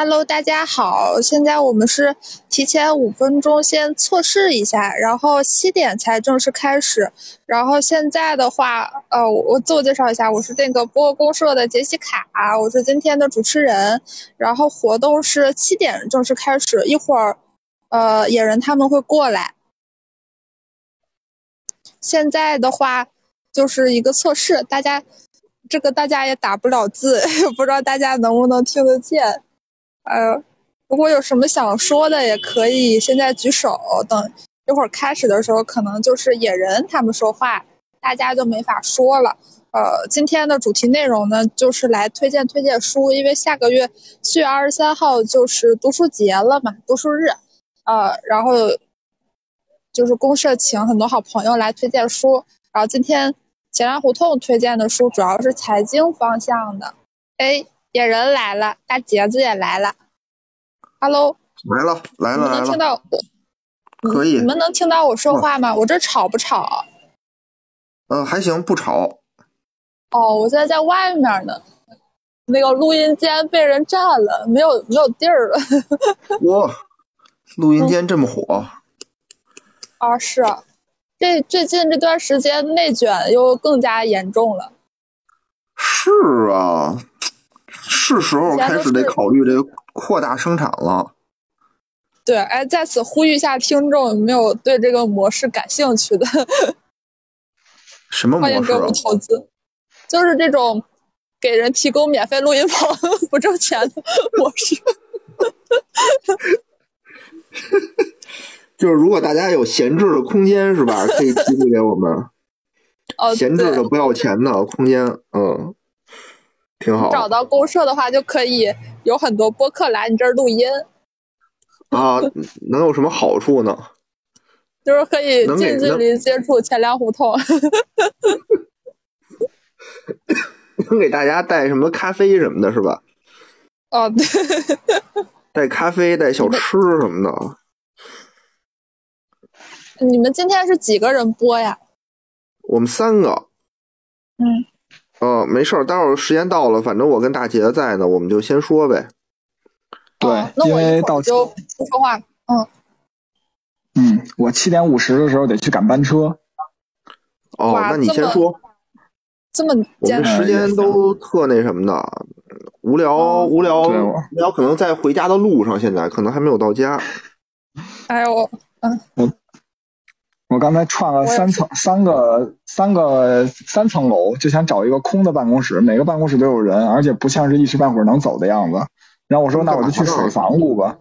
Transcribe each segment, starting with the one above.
Hello，大家好，现在我们是提前五分钟先测试一下，然后七点才正式开始。然后现在的话，呃，我自我介绍一下，我是那个播公社的杰西卡，我是今天的主持人。然后活动是七点正式开始，一会儿，呃，野人他们会过来。现在的话就是一个测试，大家这个大家也打不了字，不知道大家能不能听得见。呃，如果有什么想说的，也可以现在举手。等一会儿开始的时候，可能就是野人他们说话，大家就没法说了。呃，今天的主题内容呢，就是来推荐推荐书，因为下个月四月二十三号就是读书节了嘛，读书日。呃，然后就是公社请很多好朋友来推荐书，然后今天钱粮胡同推荐的书主要是财经方向的。哎。野人来了，大杰子也来了，Hello，来了来了来了，能听到我？可以。你们能听到我说话吗？我这吵不吵？嗯，还行，不吵。哦，我现在在外面呢，那个录音间被人占了，没有没有地儿了。哇，录音间这么火？啊，是啊，这最近这段时间内卷又更加严重了。是啊。是时候开始得考虑这个扩大生产了。对，哎，在此呼吁一下听众，有没有对这个模式感兴趣的？什么模式？欢迎给我们投资。就是这种给人提供免费录音棚 不挣钱的模式。就是如果大家有闲置的空间，是吧？可以提供给我们。哦，闲置的不要钱的空间，嗯。挺好。找到公社的话，就可以有很多播客来你这儿录音。啊，能有什么好处呢？就是可以近距离接触钱粮胡同。能给大家带什么咖啡什么的，是吧？哦，对。带咖啡，带小吃什么的。你们今天是几个人播呀？我们三个。嗯。哦，没事儿，待会儿时间到了，反正我跟大姐在呢，我们就先说呗。对，因为到就不说话。嗯。嗯，我七点五十的时候得去赶班车。哦，那你先说。这么我们时间都特那什么的，无聊无聊无聊，可能在回家的路上，现在可能还没有到家。哎呦，嗯。我。我刚才串了三层，三个三个三层楼，就想找一个空的办公室，每个办公室都有人，而且不像是一时半会儿能走的样子。然后我说，那我就去水房屋吧，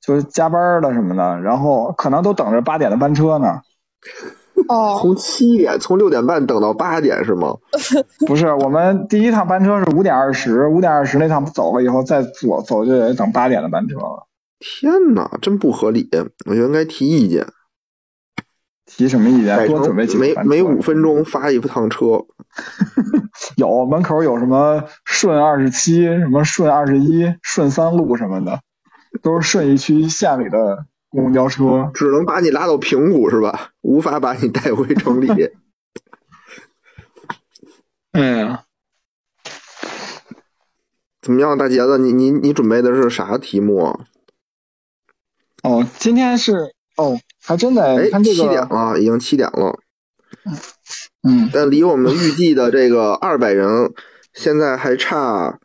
就是加班的什么的，然后可能都等着八点的班车呢。哦，从七点，从六点半等到八点是吗？不是，我们第一趟班车是五点二十，五点二十那趟走了以后再坐走就得等八点的班车了。天哪，真不合理！我觉得应该提意见。提什么意见？多准备几每每五分钟发一趟车。有门口有什么顺二十七、什么顺二十一、顺三路什么的，都是顺义区县里的公交车。只能把你拉到平谷是吧？无法把你带回城里。哎呀，怎么样，大杰子？你你你准备的是啥题目？哦，今天是哦。还真的，看这个七点了，已经七点了。嗯，但离我们预计的这个二百人，现在还差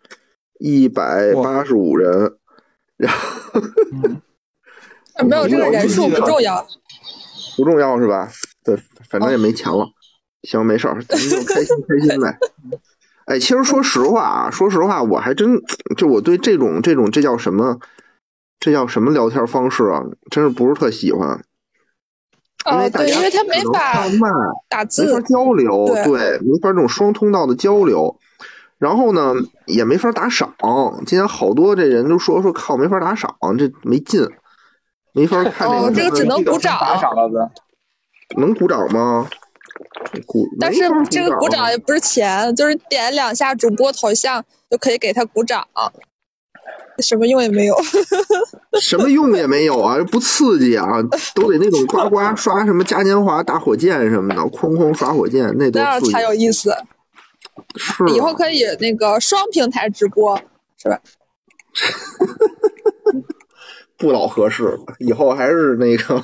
一百八十五人。然后，没有这个人数不重要，不重要是吧？对，反正也没钱了。行，没事儿，咱们就开心开心呗。哎，其实说实话啊，说实话，我还真就我对这种这种这叫什么？这叫什么聊天方式啊？真是不是特喜欢。因为大家因为他没法打字，没法交流，对，没法这种双通道的交流。然后呢，也没法打赏。今天好多这人都说说靠，没法打赏，这没劲，没法 看这个。这个只能鼓掌。打赏了？能鼓掌吗？鼓。但是这个鼓掌也不是钱，就是点两下主播头像就可以给他鼓掌。什么用也没有，什么用也没有啊！不刺激啊，都得那种呱呱刷什么嘉年华打火箭什么的，哐哐刷火箭，那那样才有意思。是，以后可以那个双平台直播，是吧？不老合适，以后还是那个，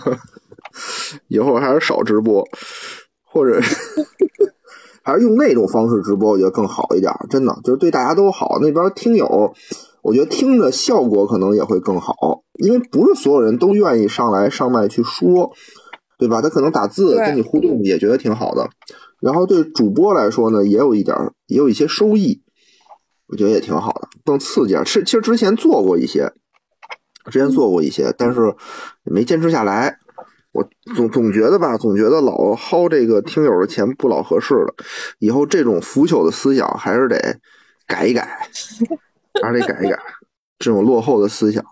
以后还是少直播，或者还是用那种方式直播，我觉得更好一点。真的，就是对大家都好。那边听友，我觉得听着效果可能也会更好，因为不是所有人都愿意上来上麦去说，对吧？他可能打字跟你互动也觉得挺好的。然后对主播来说呢，也有一点，也有一些收益，我觉得也挺好的，更刺激。是，其实之前做过一些。之前做过一些，但是没坚持下来。我总总觉得吧，总觉得老薅这个听友的钱不老合适了。以后这种腐朽的思想还是得改一改，还是得改一改这种落后的思想。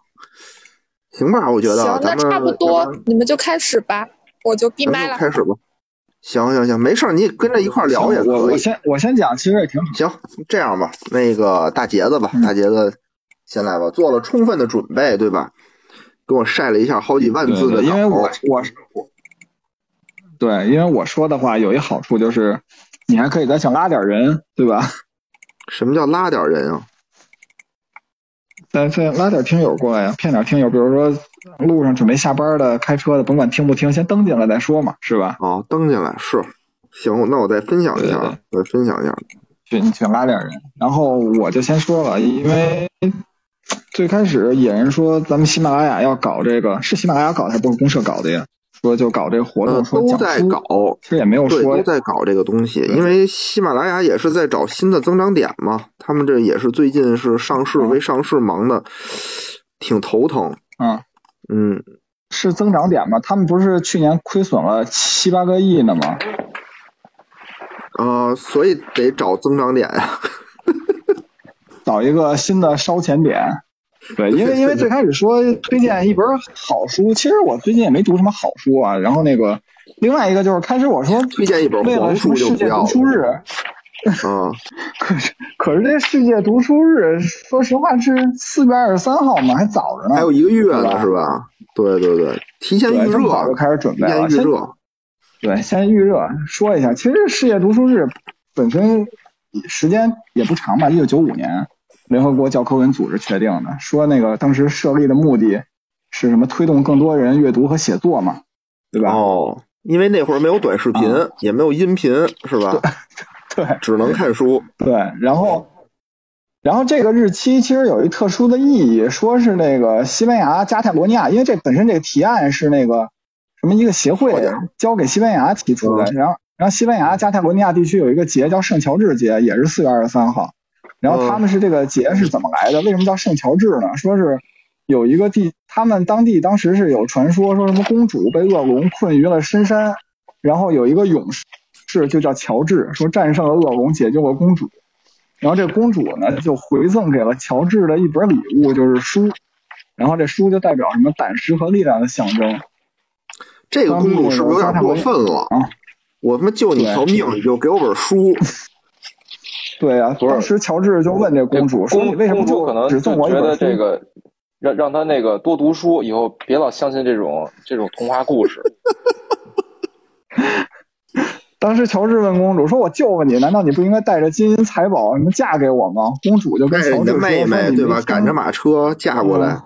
行吧，我觉得行，那差不多，你们就开始吧，我就闭麦了。开始吧。行行行，没事，你跟着一块聊也可以。我我先我先讲，其实也挺好。行，这样吧，那个大杰子吧，大杰子。先来吧，做了充分的准备，对吧？给我晒了一下好几万字的因为我我我，对，因为我说的话有一好处就是，你还可以再想拉点人，对吧？什么叫拉点人啊？再再拉点听友过来呀，骗点听友，比如说路上准备下班的、开车的，甭管听不听，先登进来再说嘛，是吧？哦，登进来是行，那我再分享一下，再分享一下，去去拉点人，然后我就先说了，因为。最开始野人说咱们喜马拉雅要搞这个，是喜马拉雅搞的还不是公社搞的呀？说就搞这个活动，说都在搞，其实也没有说都在搞这个东西，因为喜马拉雅也是在找新的增长点嘛。他们这也是最近是上市为上市忙的，挺头疼。嗯嗯，是增长点吗？他们不是去年亏损了七八个亿呢吗？啊，所以得找增长点呀，找一个新的烧钱点。对，因为因为最开始说推荐一本好书，其实我最近也没读什么好书啊。然后那个另外一个就是开始我说推荐一本黄书世界读书日，啊，可是可是这世界读书日，说实话是四月二十三号嘛，还早着呢，还有一个月呢，是吧？对对对，提前预热，就开始准备了，先预热。对，先预热说一下，其实世界读书日本身时间也不长吧，一九九五年。联合国教科文组织确定的，说那个当时设立的目的是什么？推动更多人阅读和写作嘛，对吧？哦，因为那会儿没有短视频，也没有音频，是吧？对，只能看书。对，然后，然后这个日期其实有一特殊的意义，说是那个西班牙加泰罗尼亚，因为这本身这个提案是那个什么一个协会交给西班牙提出的，然后然后西班牙加泰罗尼亚地区有一个节叫圣乔治节，也是四月二十三号。然后他们是这个节是怎么来的？为什么叫圣乔治呢？说是有一个地，他们当地当时是有传说，说什么公主被恶龙困于了深山，然后有一个勇士就叫乔治，说战胜了恶龙，解救了公主。然后这公主呢就回赠给了乔治的一本礼物，就是书。然后这书就代表什么胆识和力量的象征。这个公主是不是有点过分了？啊我他妈救你条命，你就给我本书。对啊，当时乔治就问这公主说：“你为什么就可能只送我觉得这个，让让他那个多读书，以后别老相信这种 这种童话故事。”当时乔治问公主说：“我救了你，难道你不应该带着金银财宝什么嫁给我吗？”公主就跟乔治说：“妹妹对吧？赶着马车嫁过来。”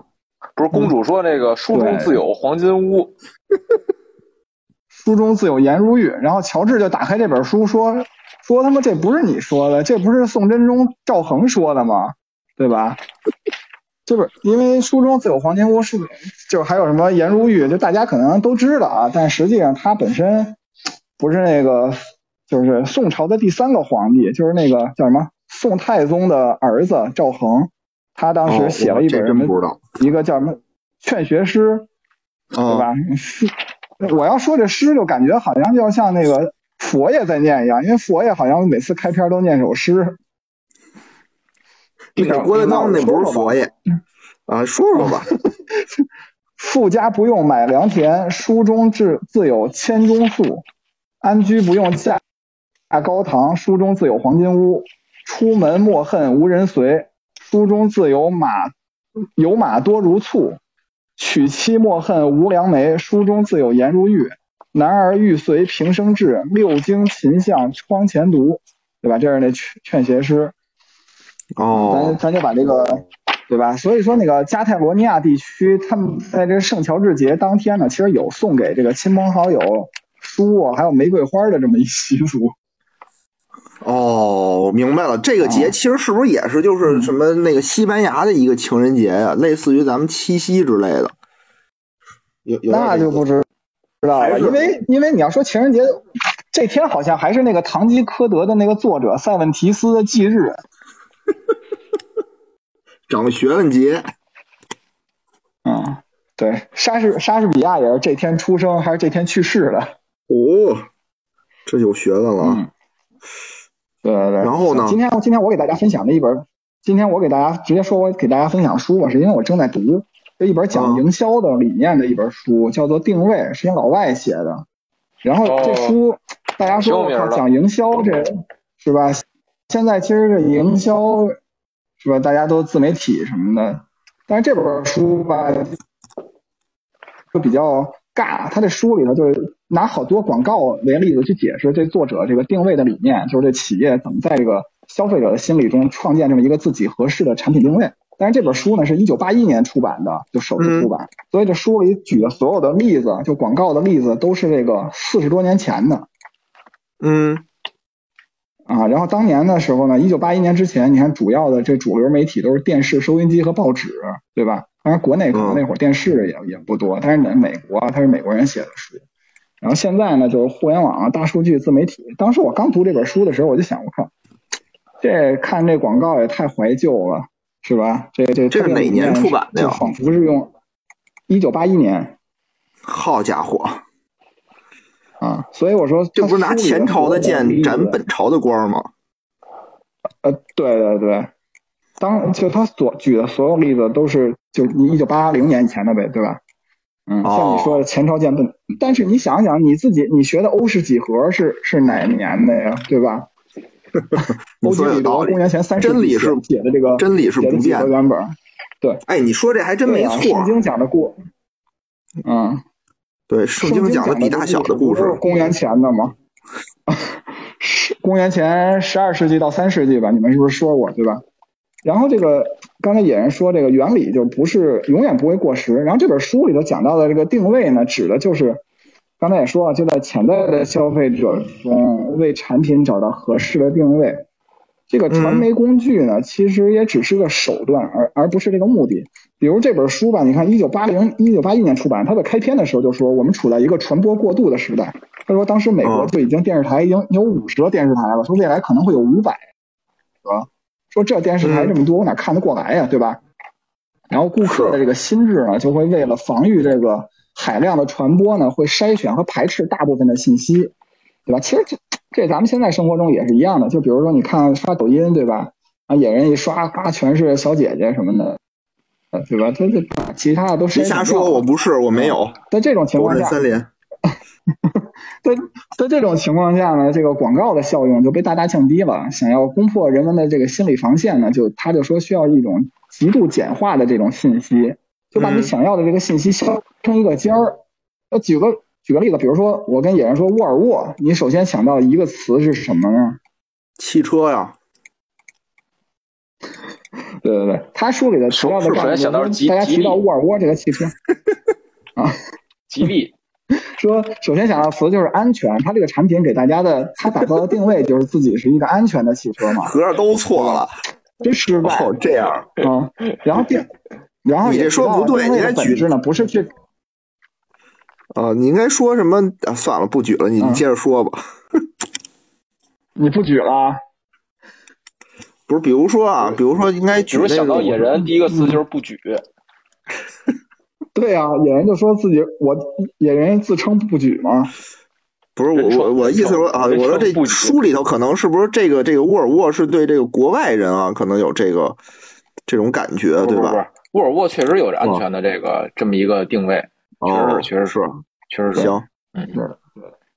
不是公主说：“那个书中自有黄金屋，书中自有颜如玉。”然后乔治就打开这本书说。说他妈这不是你说的，这不是宋真宗赵恒说的吗？对吧？就是因为书中自有黄金屋，是就还有什么颜如玉，就大家可能都知道啊，但实际上他本身不是那个，就是宋朝的第三个皇帝，就是那个叫什么宋太宗的儿子赵恒，他当时写了一本什么，一个叫什么劝学诗，对吧？诗，我要说这诗，就感觉好像就像那个。佛爷在念一样，因为佛爷好像每次开篇都念首诗。郭德纲那不是佛爷啊，说说吧。富家不用买良田，书中自自有千钟粟；安居不用架架高堂，书中自有黄金屋；出门莫恨无人随，书中自有马有马多如簇；娶妻莫恨无良媒，书中自有颜如玉。男儿欲随平生志，六经勤向窗前读，对吧？这是那劝劝学诗。哦咱，咱就把这个，对吧？所以说那个加泰罗尼亚地区，他们在这圣乔治节当天呢，其实有送给这个亲朋好友书啊，还有玫瑰花的这么一习俗。哦，明白了。这个节哦其实是不是也是就是什么那个西班牙的一个情人节呀、类似于咱们七夕之类的？有有那就不知知道了，还是因为因为你要说情人节这天，好像还是那个《堂吉诃德》的那个作者塞万提斯的忌日。长学问节。嗯，对，莎士莎士比亚也是这天出生，还是这天去世的？哦，这有学问了。嗯，对对对。然后呢今天今天我给大家分享的一本，今天我给大家直接说我给大家分享书吧，是因为我正在读这一本讲嗯营销的理念的一本书，叫做《定位》，是一老外写的。然后这哦书、大家说我讲营销这是吧？现在其实这营销是吧？大家都自媒体什么的，但是这本书吧就比较尬。他这书里头就是拿好多广告为例子去解释这作者这个定位的理念，就是这企业怎么在这个消费者的心理中创建这么一个自己合适的产品定位。但是这本书呢是一九八一年出版的，就首次出版，所以这书里举的所有的例子，就广告的例子，都是这个四十多年前的。嗯啊，然后当年的时候呢，一九八一年之前，你看主要的这主流媒体都是电视、收音机和报纸，对吧？当然国内可能那会儿电视也也不多，但是呢，美国啊，它是美国人写的书。然后现在呢，就是互联网啊、大数据、自媒体。当时我刚读这本书的时候，我就想，我靠，这看这广告也太怀旧了，是吧？这这这是哪年出版的呀仿佛是用一九八一年好家伙，啊，所以我说这不是拿前朝的剑斩本朝的光吗？呃，对对对，当就他所举的所有例子都是就你一九八零年以前的呗，对吧？嗯，像你说的前朝剑奔，但是你想想你自己，你学的欧式几何是是哪年的呀，对吧？你欧几里得公元前三世真理是写的这个真理是不变的。何原本，哎，你说这还真没错圣。经讲的故，嗯，对，圣经讲的比大小的故事公元前的吗？是公元前十二世纪到三世纪吧？你们是不是说过对吧？然后这个刚才野人说这个原理就不是永远不会过时。然后这本书里头讲到的这个定位呢，指的就是刚才也说了，就在潜在的消费者中为产品找到合适的定位。这个传媒工具呢，其实也只是个手段，而而不是这个目的。比如这本书吧，你看一九八零、一九八一年出版，它的开篇的时候就说我们处在一个传播过度的时代。他说当时美国嗯就已经电视台已经有五十个电视台了，说未来可能会有五百个，说这电视台这么多，我哪看得过来呀，对吧？然后顾客的这个心智呢，就会为了防御这个海量的传播呢，会筛选和排斥大部分的信息，对吧？其实这这咱们现在生活中也是一样的，就比如说你看刷抖音，对吧？啊，野人一刷，啊全是小姐姐什么的，呃，对吧？这这其他的都是别瞎说，我不是，我没有。在这种情况下，三连。在在这种情况下呢，这个广告的效用就被大大降低了。想要攻破人们的这个心理防线呢，就他就说需要一种极度简化的这种信息，就把你嗯想要的这个信息削成一个尖儿。呃，举个举个例子，比如说我跟野人说沃尔沃，你首先想到一个词是什么呢？汽车呀，对对对，他书里的主要的首概念先想到是大家提到沃尔沃这个汽车 啊，吉利，说首先想到词就是安全，它这个产品给大家的，它打造的定位就是自己是一个安全的汽车嘛，合着都错了。真失败。哦，这样。啊，然后定，然后你这也说不对你应该举着呢，不是去啊，你应该说什么？啊，算了，不举了，你接着说吧。你不举了啊，不是，比如说啊，比如说应该举那只是想到野人，第一个词就是不举。对啊，野人就说自己我野人自称不举吗，不是我我我意思说啊，我说这书里头可能是不是这个这个沃尔沃是对这个国外人啊，可能有这个这种感觉，对吧？沃尔沃确实有着安全的这个这么一个定位，确实确实是，确实是。行，嗯，对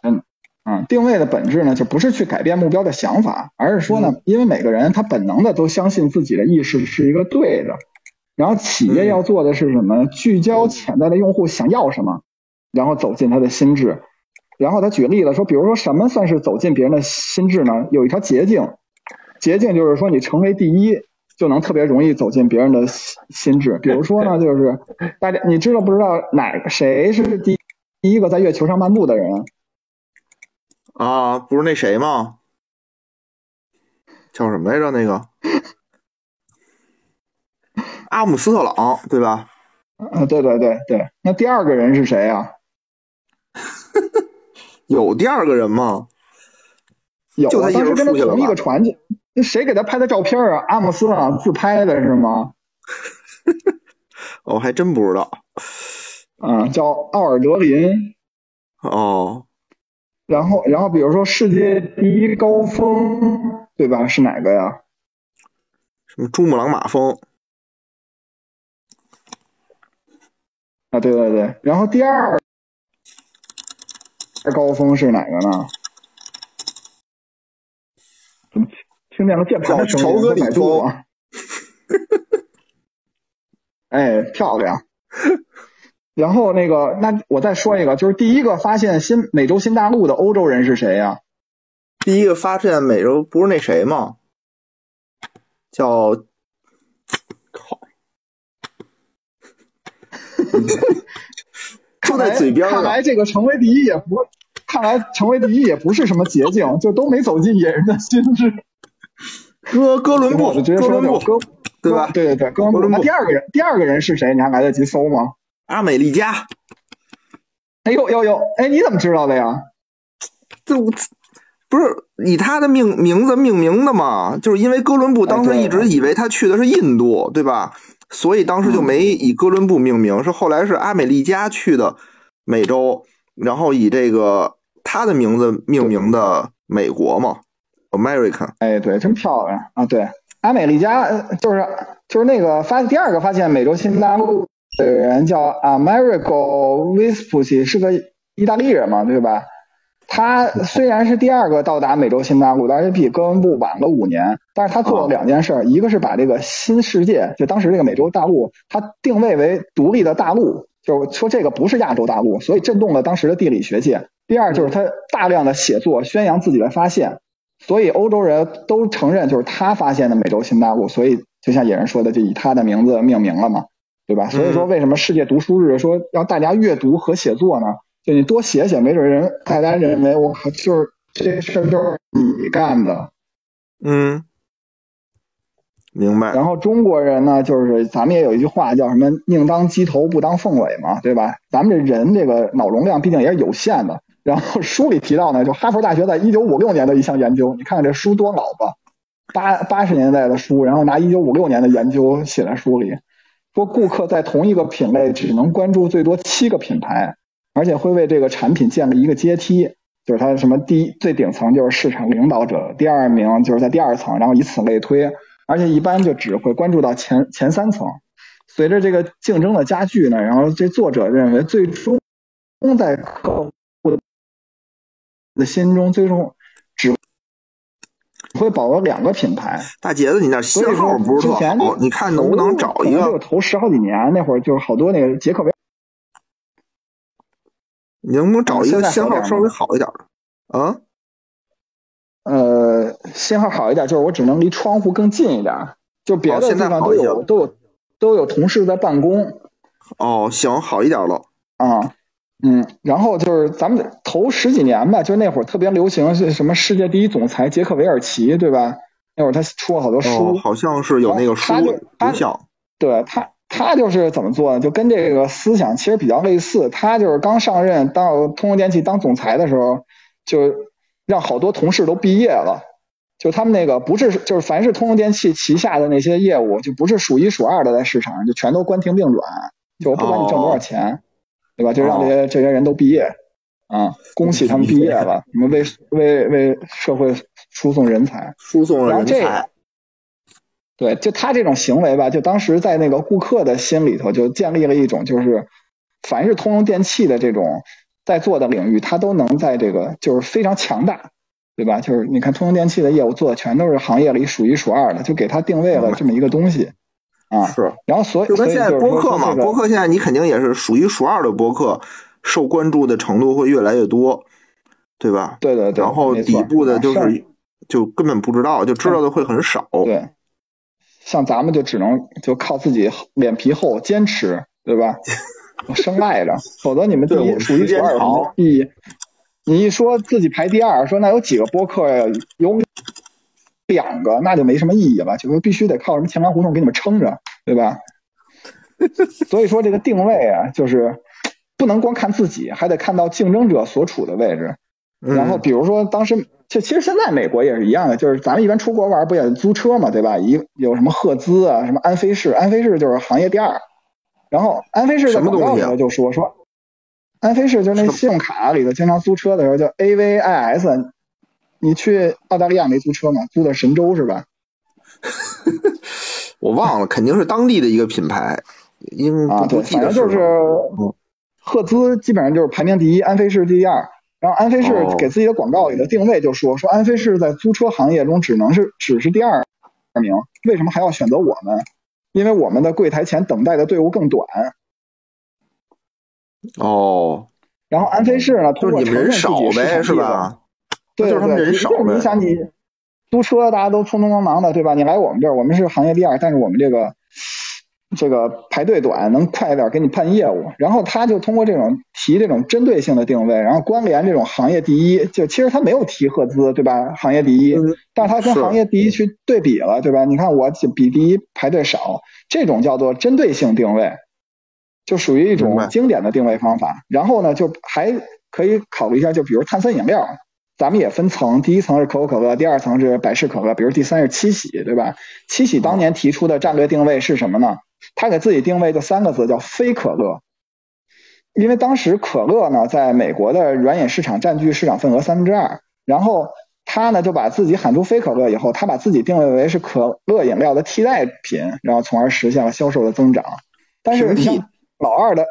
嗯嗯，定位的本质呢，就不是去改变目标的想法，而是说呢，因为每个人他本能的都相信自己的意识是一个对的，然后企业嗯要做的是什么？聚焦潜在的用户想要什么，然后走进他的心智。然后他举例了说，比如说什么算是走进别人的心智呢？有一条捷径，捷径就是说你成为第一，就能特别容易走进别人的心心智。比如说呢，就是大家你知道不知道哪个谁是第第一个在月球上漫步的人？啊，不是那谁吗？叫什么来着？那个阿姆斯特朗，对吧？啊，对对对对。那第二个人是谁呀、有第二个人吗？有啊，就他当时跟他同一个船去，那谁给他拍的照片啊？阿姆斯特朗自拍的是吗？我、还真不知道。嗯，叫奥尔德林。哦，然后，然后比如说世界第一高峰，对吧？是哪个呀？什么珠穆朗玛峰？啊，对对对。然后第二高峰是哪个呢？听见了键盘的声音？百度啊。哎，漂亮。然后那个，那我再说一个，就是第一个发现新美洲新大陆的欧洲人是谁呀、第一个发现美洲不是那谁吗？叫靠，就在嘴边看。来这个成为第一也不，看来成为第一也不是什么捷径，就都没走进野人的心智。哥哥伦布，哥伦布，哥，对吧？对对对，哥伦布。第二个人，第二个人是谁？你还来得及搜吗？阿美利加，哎呦呦呦，哎，你怎么知道的呀？这我不是以他的命名字命名的嘛？就是因为哥伦布当时一直以为他去的是印度，对吧？所以当时就没以哥伦布命名，是后来是阿美利加去的美洲，然后以这个他的名字命名的美国嘛，American。哎，对，真漂亮啊！对，阿美利加呃就是就是那个发第二个发现美洲新大陆的人叫 Amerigo Vespucci，是个意大利人嘛，对吧？他虽然是第二个到达美洲新大陆但是比哥伦布晚了五年，但是他做了两件事儿，一个是把这个新世界，就当时这个美洲大陆，他定位为独立的大陆，就是说这个不是亚洲大陆，所以震动了当时的地理学界。第二就是他大量的写作，宣扬自己的发现，所以欧洲人都承认就是他发现的美洲新大陆，所以就像野人说的，就以他的名字命名了嘛，对吧？所以说为什么世界读书日说让大家阅读和写作呢？就你多写写，没准人大家认为我靠，就是这事儿就是你干的。嗯，明白。然后中国人呢，就是咱们也有一句话叫什么“宁当鸡头，不当凤尾”嘛，对吧？咱们这人这个脑容量毕竟也是有限的。然后书里提到呢，就哈佛大学在一九五六年的一项研究，你看看这书多老吧，八八十年代的书，然后拿一九五六年的研究写在书里，说顾客在同一个品类只能关注最多七个品牌，而且会为这个产品建立一个阶梯，就是它什么第一最顶层就是市场领导者，第二名就是在第二层，然后以此类推。而且一般就只会关注到前前三层。随着这个竞争的加剧呢，然后这作者认为，最终在客的心中，最终只会保留两个品牌。大杰子，你那信号不是特好，你看能不能找一个？投十好几年，那会儿就是好多那个杰克韦你能不能找一个信号稍微好一点的？啊？呃信号好一点，就是我只能离窗户更近一点，就别的哦现在地方都有都有都有同事在办公。哦，行，好一点了。啊，嗯，然后就是咱们头十几年吧，就那会儿特别流行是什么世界第一总裁杰克韦尔奇，对吧？那会儿他出了好多书，哦，好像是有那个书他就他影像。对他他就是怎么做呢？就跟这个思想其实比较类似。他就是刚上任当通用电气当总裁的时候，就让好多同事都毕业了。就他们那个不是，就是凡是通用电气旗下的那些业务，就不是数一数二的在市场上，就全都关停并转。就不管你挣多少钱，对吧？就让这些、这些人都毕业啊，恭喜他们毕业了，你们为为为社会输送人才。输送人才，对，就他这种行为吧，就当时在那个顾客的心里头就建立了一种，就是凡是通用电器的这种在做的领域，他都能在这个就是非常强大，对吧？就是你看通用电器的业务做的全都是行业里数一数二的，就给他定位了这么一个东西啊。是然后所以就跟现在播客嘛，这个播客现在你肯定也是数一数二的播客，受关注的程度会越来越多，对吧？对对对，然后底部的就是就根本不知道，就知道的会很少。对，像咱们就只能就靠自己脸皮厚，坚持，对吧？生赖着，否则你们第一数一数二有什么意义？你一说自己排第二，说那有几个播客呀？有两个，那就没什么意义了，就是必须得靠什么钱粮胡同给你们撑着，对吧？所以说这个定位啊，就是不能光看自己，还得看到竞争者所处的位置。然后比如说当时，其其实现在美国也是一样的，就是咱们一般出国玩不也租车嘛，对吧？一有什么赫兹啊，什么安飞士，安飞士就是行业第二。然后安飞士在广告里头就说说，安飞士就是那信用卡里头经常租车的时候叫 AVIS，你去澳大利亚没租车吗？租的神州是吧？我忘了，肯定是当地的一个品牌，因啊对，反正就是赫兹基本上就是排名第一，安飞士第二。然后安飞士给自己的广告里的定位就说说安飞士在租车行业中只能是只是第二名，为什么还要选择我们？因为我们的柜台前等待的队伍更短。哦。然后安飞士呢，通过承认自己是吧？对对对，就是你想你租车大家都匆匆忙忙的，对吧？你来我们这儿，我们是行业第二，但是我们这个这个排队短，能快一点给你办业务。然后他就通过这种提这种针对性的定位，然后关联这种行业第一，就其实他没有提赫兹，对吧？行业第一，但是他跟行业第一去对比了，对吧？你看我比第一排队少，这种叫做针对性定位。就属于一种经典的定位方法，然后呢，就还可以考虑一下，就比如碳酸饮料，咱们也分层，第一层是可口可乐，第二层是百事可乐，比如第三是七喜，对吧？七喜当年提出的战略定位是什么呢？他给自己定位就三个字，叫非可乐，因为当时可乐呢在美国的软饮市场占据市场份额三分之二，然后他呢就把自己喊出非可乐以后，他把自己定位为是可乐饮料的替代品，然后从而实现了销售的增长，但是你。老二的，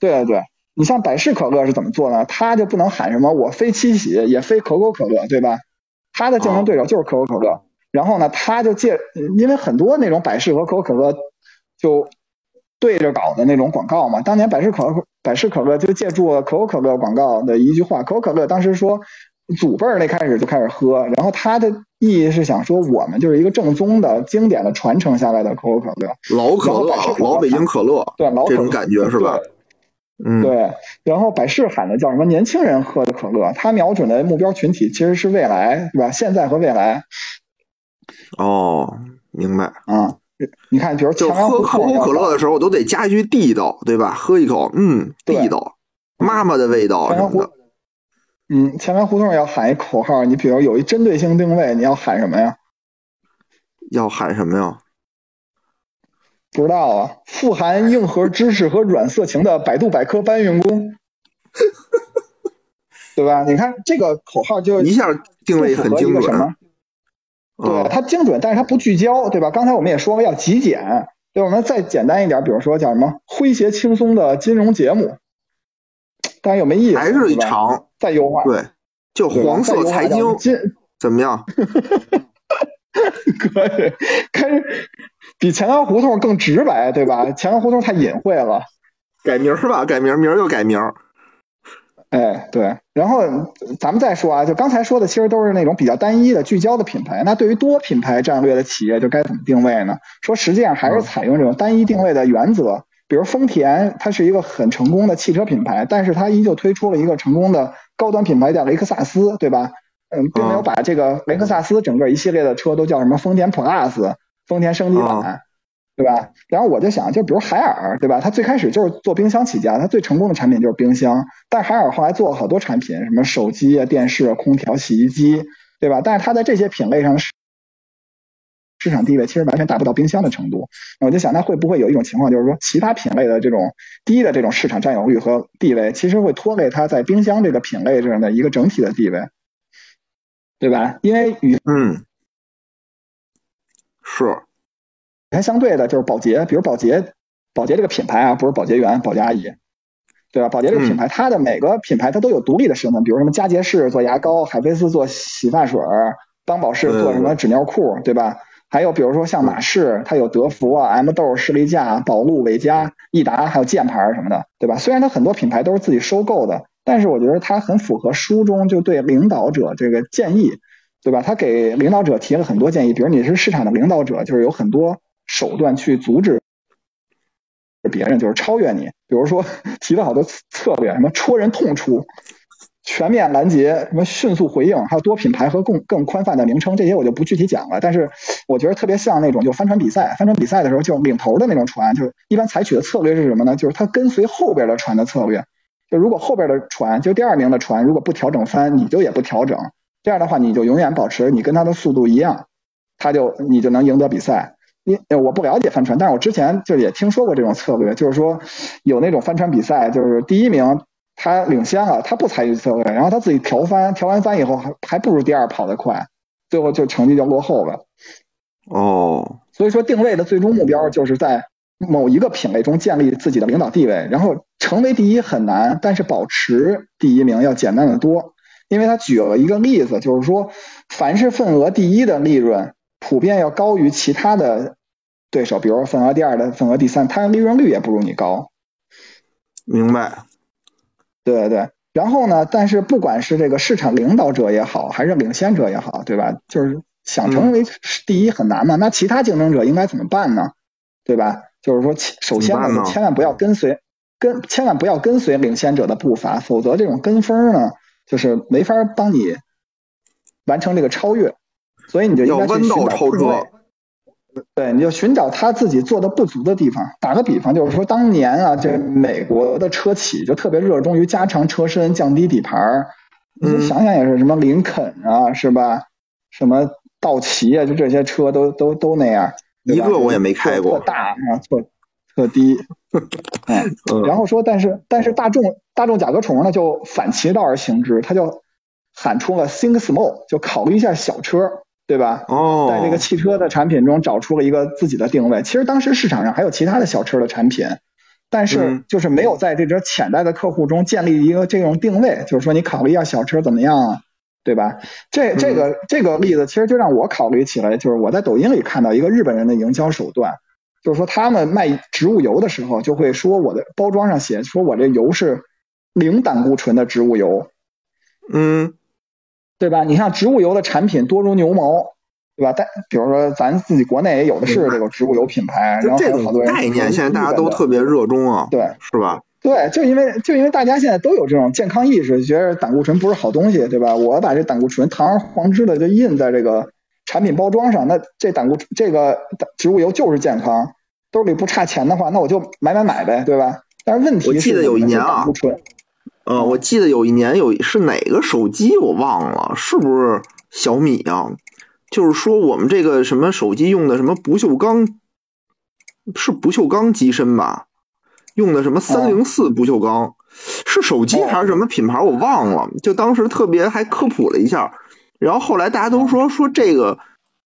对对对，你像百事可乐是怎么做呢？他就不能喊什么我非七喜也非可口可乐，对吧？他的竞争对手就是可口可乐。然后呢，他就借，因为很多那种百事和可口可乐就对着搞的那种广告嘛。当年百事可百事可乐就借助了可口可乐广告的一句话，可口可乐当时说祖辈儿那开始就开始喝，然后他的意义是想说我们就是一个正宗的经典的传承下来的可口可乐，老可乐，老北京可乐，对，老这种感觉是吧？嗯，对。然后百事喊的叫什么？年轻人喝的可乐，他瞄准的目标群体其实是未来，对吧？现在和未来。哦，明白。啊，你看，比如就喝可口可乐的时候，我都得加一句地道，对吧？喝一口，嗯，地道，妈妈的味道什么的。嗯，前门胡同要喊一口号，你比如有一针对性定位，你要喊什么呀？要喊什么呀？不知道啊，富含硬核知识和软色情的百度百科搬运工，对吧？你看这个口号就一下定位很精准。什么？对，它精准，但是它不聚焦，对吧？刚才我们也说了要极简，对，我们再简单一点，比如说叫什么诙谐轻松的金融节目。但又没意思，还是长，再优化，对，就黄色财经，怎么样？可以，开比钱粮胡同更直白，对吧？钱粮胡同太隐晦了，改名儿吧，改名儿，名儿又改名儿。哎，对，然后咱们再说啊，就刚才说的，其实都是那种比较单一的、聚焦的品牌。那对于多品牌战略的企业，就该怎么定位呢？说实际上还是采用这种单一定位的原则。比如丰田，它是一个很成功的汽车品牌，但是它依旧推出了一个成功的高端品牌叫雷克萨斯，对吧？嗯，并没有把这个雷克萨斯整个一系列的车都叫什么丰田 Plus、丰田升级版，对吧？然后我就想，就比如海尔，对吧？它最开始就是做冰箱起家，它最成功的产品就是冰箱，但海尔后来做了好多产品，什么手机啊、电视、空调、洗衣机，对吧？但是它在这些品类上是。市场地位其实完全达不到冰箱的程度，那我就想，那会不会有一种情况，就是说其他品类的这种低的这种市场占有率和地位，其实会拖累它在冰箱这个品类上的一个整体的地位，对吧？因为与嗯是，它相对的就是保洁，比如保洁，保洁这个品牌啊，不是保洁员、保洁阿姨，对吧？保洁这个品牌，它的每个品牌它都有独立的身份，比如什么佳洁士做牙膏，海飞丝做洗发水，邦宝适做什么纸尿裤，对吧？还有比如说像马氏，它有德芙啊、M 豆、士力架、宝路、维嘉、益达，还有箭牌什么的，对吧？虽然它很多品牌都是自己收购的，但是我觉得它很符合书中就对领导者这个建议，对吧？他给领导者提了很多建议，比如你是市场的领导者，就是有很多手段去阻止别人，就是超越你。比如说 提了好多策略，什么戳人痛处。全面拦截，什么迅速回应，还有多品牌和更更宽泛的名称，这些我就不具体讲了。但是我觉得特别像那种就帆船比赛，帆船比赛的时候就领头的那种船，就是一般采取的策略是什么呢？就是它跟随后边的船的策略。就如果后边的船，就第二名的船，如果不调整帆，你就也不调整。这样的话，你就永远保持你跟他的速度一样，他就你就能赢得比赛。因我不了解帆船，但是我之前就也听说过这种策略，就是说有那种帆船比赛，就是第一名。他领先了，他不参与策略，然后他自己调帆，调完帆以后还还不如第二跑得快，最后就成绩就落后了。哦，所以说定位的最终目标就是在某一个品类中建立自己的领导地位，然后成为第一很难，但是保持第一名要简单的多。因为他举了一个例子，就是说凡是份额第一的利润普遍要高于其他的对手，比如说份额第二的、份额第三，它的利润率也不如你高。明白。对对，然后呢？但是不管是这个市场领导者也好，还是领先者也好，对吧？就是想成为第一很难嘛。那其他竞争者应该怎么办呢？对吧？就是说，首先呢，千万不要跟随跟，千万不要跟随领先者的步伐，否则这种跟风呢，就是没法帮你完成这个超越。所以你就应该去寻找突破。对，你就寻找他自己做的不足的地方。打个比方，就是说当年啊，这美国的车企就特别热衷于加长车身、降低底盘你想想也是，什么林肯啊，是吧？什么道奇啊，就这些车都都都那样。一个我也没开过。特大啊，特特低。嗯。然后说，但是但是大众大众甲壳虫呢，就反其道而行之，它就喊出了 “think small”，就考虑一下小车。对吧？哦，在这个汽车的产品中找出了一个自己的定位。其实当时市场上还有其他的小车的产品，但是就是没有在这只潜在的客户中建立一个这种定位。就是说，你考虑一下小车怎么样啊？对吧？这这个这个例子其实就让我考虑起来，就是我在抖音里看到一个日本人的营销手段，就是说他们卖植物油的时候，就会说我的包装上写说我这油是零胆固醇的植物油。嗯。对吧？你像植物油的产品多如牛毛，对吧？但比如说咱自己国内也有的是这个植物油品牌，然后这种概念现在大家都特别热衷啊，对，是吧？对，就因为就因为大家现在都有这种健康意识，觉得胆固醇不是好东西，对吧？我把这胆固醇堂而皇之的就印在这个产品包装上，那这胆固醇这个植物油就是健康，兜里不差钱的话，那我就买买买呗，对吧？但是问题是，我记得有一年啊。呃，我记得有一年有是哪个手机我忘了，是不是小米啊？就是说我们这个什么手机用的什么不锈钢，是不锈钢机身吧？用的什么三零四不锈钢，是手机还是什么品牌我忘了。就当时特别还科普了一下，然后后来大家都说说这个。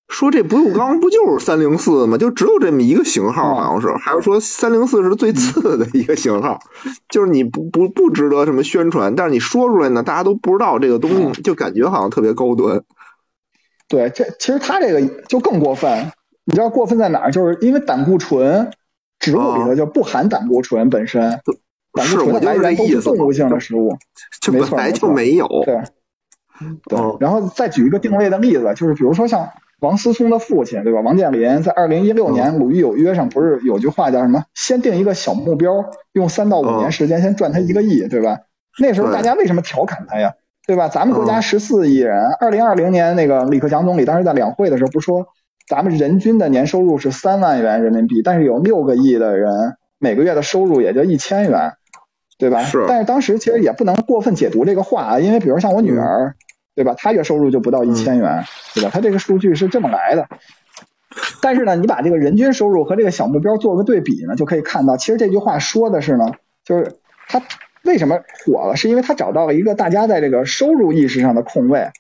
说这不锈钢不就是三零四吗？就只有这么一个型号，好像是，还是说三零四是最次的一个型号？就是你不不不值得什么宣传，但是你说出来呢，大家都不知道这个东西，就感觉好像特别高端。对，这其实它这个就更过分。你知道过分在哪儿？就是因为胆固醇，植物里头就不含胆固醇本身，胆固醇来源都是动物性的食物，就本来就没有。对，对。然后再举一个定位的例子，就是比如说像。王思聪的父亲，对吧？王健林在二零一六年《鲁豫有约》上不是有句话叫什么？先定一个小目标，用三到五年时间先赚他一个亿，对吧？那时候大家为什么调侃他呀？对吧？咱们国家十四亿人，二零二零年那个李克强总理当时在两会的时候不说，咱们人均的年收入是三万元人民币，但是有六个亿的人每个月的收入也就一千元，对吧？是。但是当时其实也不能过分解读这个话啊，因为比如像我女儿。对吧？他月收入就不到一千元，对吧？他这个数据是这么来的。但是呢，你把这个人均收入和这个小目标做个对比呢，就可以看到，其实这句话说的是呢，就是他为什么火了，是因为他找到了一个大家在这个收入意识上的空位，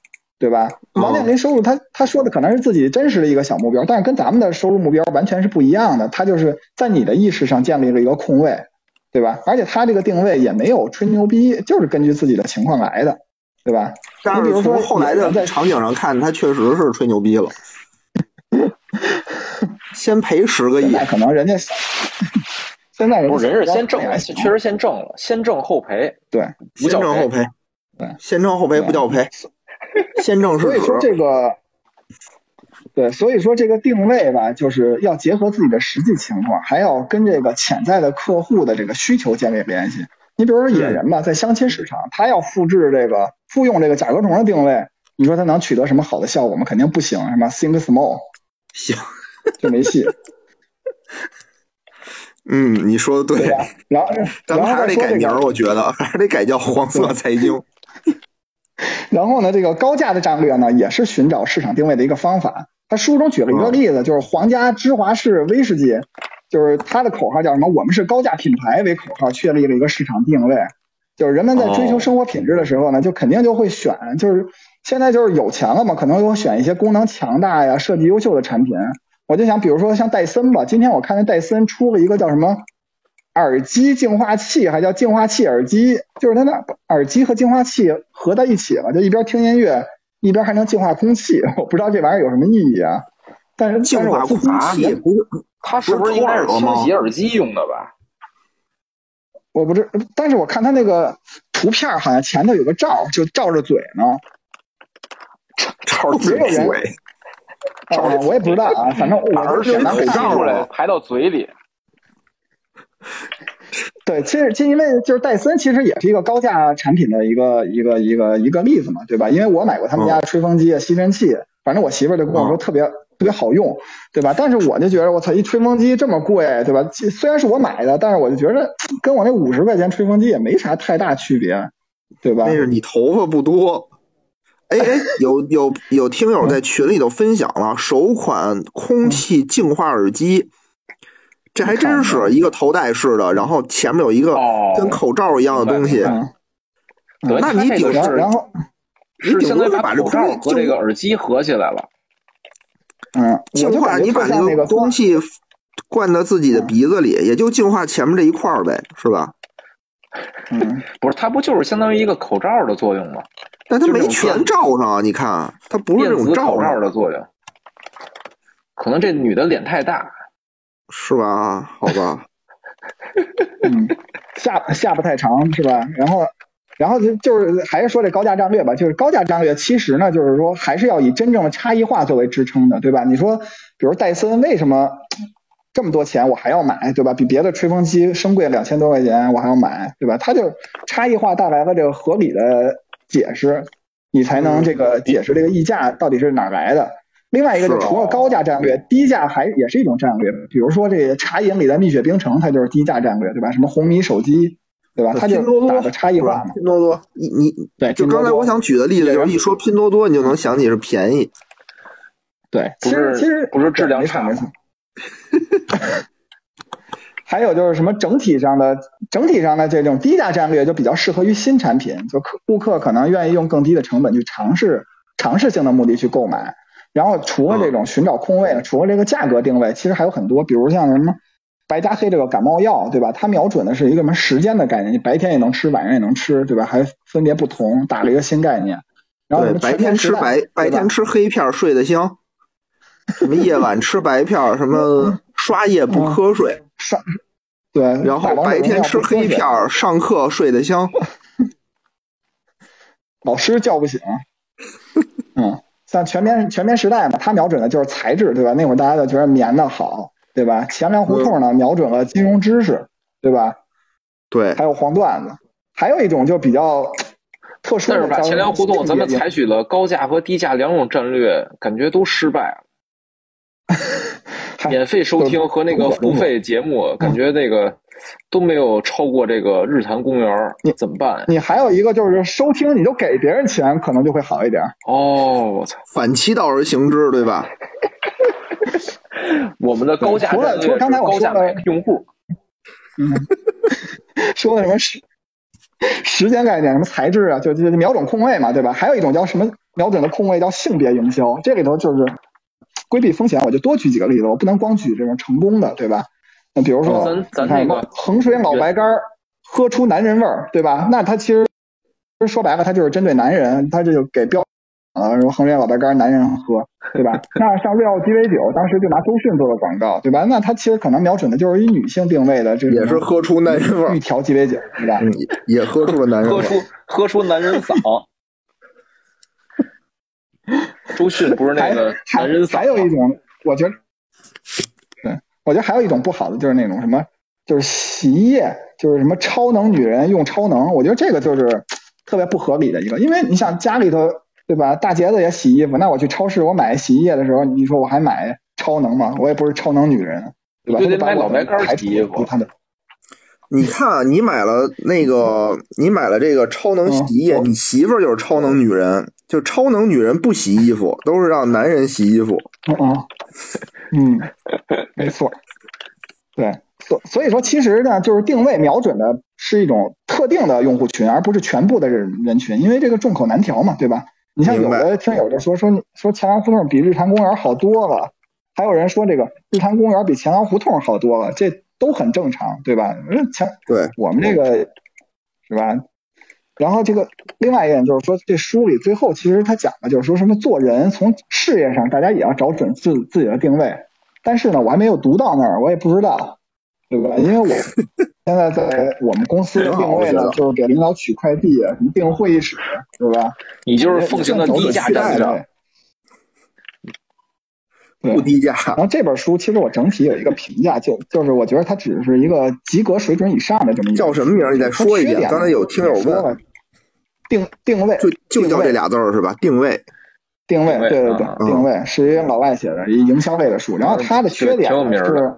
对吧？王健林收入，他他说的可能是自己真实的一个小目标，但是跟咱们的收入目标完全是不一样的。他就是在你的意识上建立了一个空位，对吧？而且他这个定位也没有吹牛逼，就是根据自己的情况来的。对吧？但是从后来的在场景上看，他确实是吹牛逼了。先赔十个亿，可能人家 现在不是人是先挣，确实先挣了，先挣后赔。对，先挣后赔。对，先挣后赔不叫赔。先挣是所以说这个，对，所以说这个定位吧，就是要结合自己的实际情况，还要跟这个潜在的客户的这个需求建立联系。你比如说野人吧，在相亲市场，他要复制这个复用这个甲壳虫的定位，你说它能取得什么好的效果吗？肯定不行，是吧？Think small，行，就没戏。嗯，你说的对。然后，咱们还是得改名，我觉得 还是得改叫黄色财经。然后呢，这个高价的战略呢，也是寻找市场定位的一个方法。他书中举了一个例子，就是皇家芝华士威士忌，就是它的口号叫什么？我们是高价品牌为口号，确立了一个市场定位。就是人们在追求生活品质的时候呢，就肯定就会选，就是现在就是有钱了嘛，可能会选一些功能强大呀、设计优秀的产品。我就想，比如说像戴森吧，今天我看见戴森出了一个叫什么耳机净化器，还叫净化器耳机，就是它那耳机和净化器合在一起了，就一边听音乐一边还能净化空气。我不知道这玩意儿有什么意义啊？但是净化空气，它是不是应该是清洗耳机用的吧？我不知，但是我看他那个图片好像前头有个罩，就罩着嘴呢，罩着嘴。啊，我也不知道啊，反正我是拿口罩出来排到嘴里。对，其实就因为就是戴森其实也是一个高价产品的一个一个一个一个例子嘛，对吧？因为我买过他们家的吹风机啊、吸尘器，反正我媳妇儿就跟我说特别特别好用，对吧？但是我就觉得我操，一吹风机这么贵，对吧？虽然是我买的，但是我就觉得跟我那五十块钱吹风机也没啥太大区别，对吧？那是你头发不多。哎哎，有有有听友在群里头分享了首款空气净化耳机，这还真是一个头戴式的，然后前面有一个跟口罩一样的东西。那你顶上，然后是相当于把口罩和这个耳机合起来了。嗯，净化你把那个空气灌到自己的鼻子里，也就净化前面这一块儿呗，是吧？嗯，不是，它不就是相当于一个口罩的作用吗？但它没全罩上啊，你看，它不是那种罩罩的作用。可能这女的脸太大，是吧？好吧。嗯，下下巴太长是吧？然后，然后就就是还是说这高价战略吧，就是高价战略其实呢，就是说还是要以真正的差异化作为支撑的，对吧？你说，比如戴森为什么这么多钱我还要买，对吧？比别的吹风机升贵两千多块钱我还要买，对吧？它就差异化带来了这个合理的。解释，你才能这个解释这个溢价到底是哪来的。另外一个就除了高价战略，低价还也是一种战略。比如说这个茶饮里的蜜雪冰城，它就是低价战略，对吧？什么红米手机，对吧？它就打的差异化嘛。拼多多，你你对，就刚才我想举的例子，就是一说拼多多，你就能想起是便宜。对，其实其实不是质量差没错。还有就是什么整体上的整体上的这种低价战略就比较适合于新产品，就客顾客可能愿意用更低的成本去尝试尝试性的目的去购买。然后除了这种寻找空位，除了这个价格定位，其实还有很多，比如像什么白加黑这个感冒药，对吧？它瞄准的是一个什么时间的概念，你白天也能吃，晚上也能吃，对吧？还分别不同，打了一个新概念。然后白天吃白白天吃黑片睡得香，什么夜晚吃白片，什么 刷夜不瞌睡。上对，然后白天吃黑片，上课睡得香，老师叫不醒。嗯，像全棉全棉时代嘛，它瞄准的就是材质，对吧？那会儿大家就觉得棉的好，对吧？钱粮胡同呢，瞄准了金融知识，对吧？对，还有黄段子，还有一种就比较特殊的。但是吧，钱粮胡同咱们采取了高价和低价两种战略，感觉都失败了。免费收听和那个付费节目，感觉那个都没有超过这个日坛公园，你怎么办？你还有一个就是收听，你就给别人钱，可能就会好一点。哦，我操，反其道而行之，对吧？我们的高价除了除了刚才我说的用户，嗯，说的什么时时间概念，什么材质啊，就就瞄准空位嘛，对吧？还有一种叫什么瞄准的空位叫性别营销，这里头就是。规避风险，我就多举几个例子，我不能光举这种成功的，对吧？那比如说，咱那个衡水老白干喝出男人味儿，对吧？那它其实说白了，它就是针对男人，它这就给标啊，说衡水老白干男人喝，对吧？那像瑞奥鸡尾酒，当时就拿周迅做的广告，对吧？那它其实可能瞄准的就是一女性定位的，这也是喝出男人味儿，一调鸡尾酒，对吧？也喝出了男人，喝出喝出男人嗓。周迅不是那个男人嗓还有一种，我觉得，对，我觉得还有一种不好的就是那种什么，就是洗衣液，就是什么超能女人用超能，我觉得这个就是特别不合理的一个，因为你想家里头对吧，大杰子也洗衣服，那我去超市我买洗衣液的时候，你说我还买超能吗？我也不是超能女人，对吧？就得买老白干洗衣服。你看，你买了那个，你买了这个超能洗衣液，你媳妇儿就是超能女人，就超能女人不洗衣服，都是让男人洗衣服。嗯嗯，没错，对，所所以说，其实呢，就是定位瞄准的是一种特定的用户群，而不是全部的人人群，因为这个众口难调嘛，对吧？你像有的听友就说说说钱塘胡同比日坛公园好多了，还有人说这个日坛公园比钱塘胡同好多了，这。都很正常，对吧？嗯，强对我们这个是吧？然后这个另外一点就是说，这书里最后其实他讲的就是说什么做人从事业上，大家也要找准自自己的定位。但是呢，我还没有读到那儿，我也不知道，对吧？因为我 现在在我们公司的定位呢，就是给领导取快递，什么订会议室，对吧？你就是奉行的低价战略。不低价。然后这本书其实我整体有一个评价，就就是我觉得它只是一个及格水准以上的这么一个叫什么名？你再说一遍。刚才有听友问。定定位就就叫这俩字儿是吧？定位。定位，对对对，定位是一老外写的，一营销类的书。然后它的缺点是，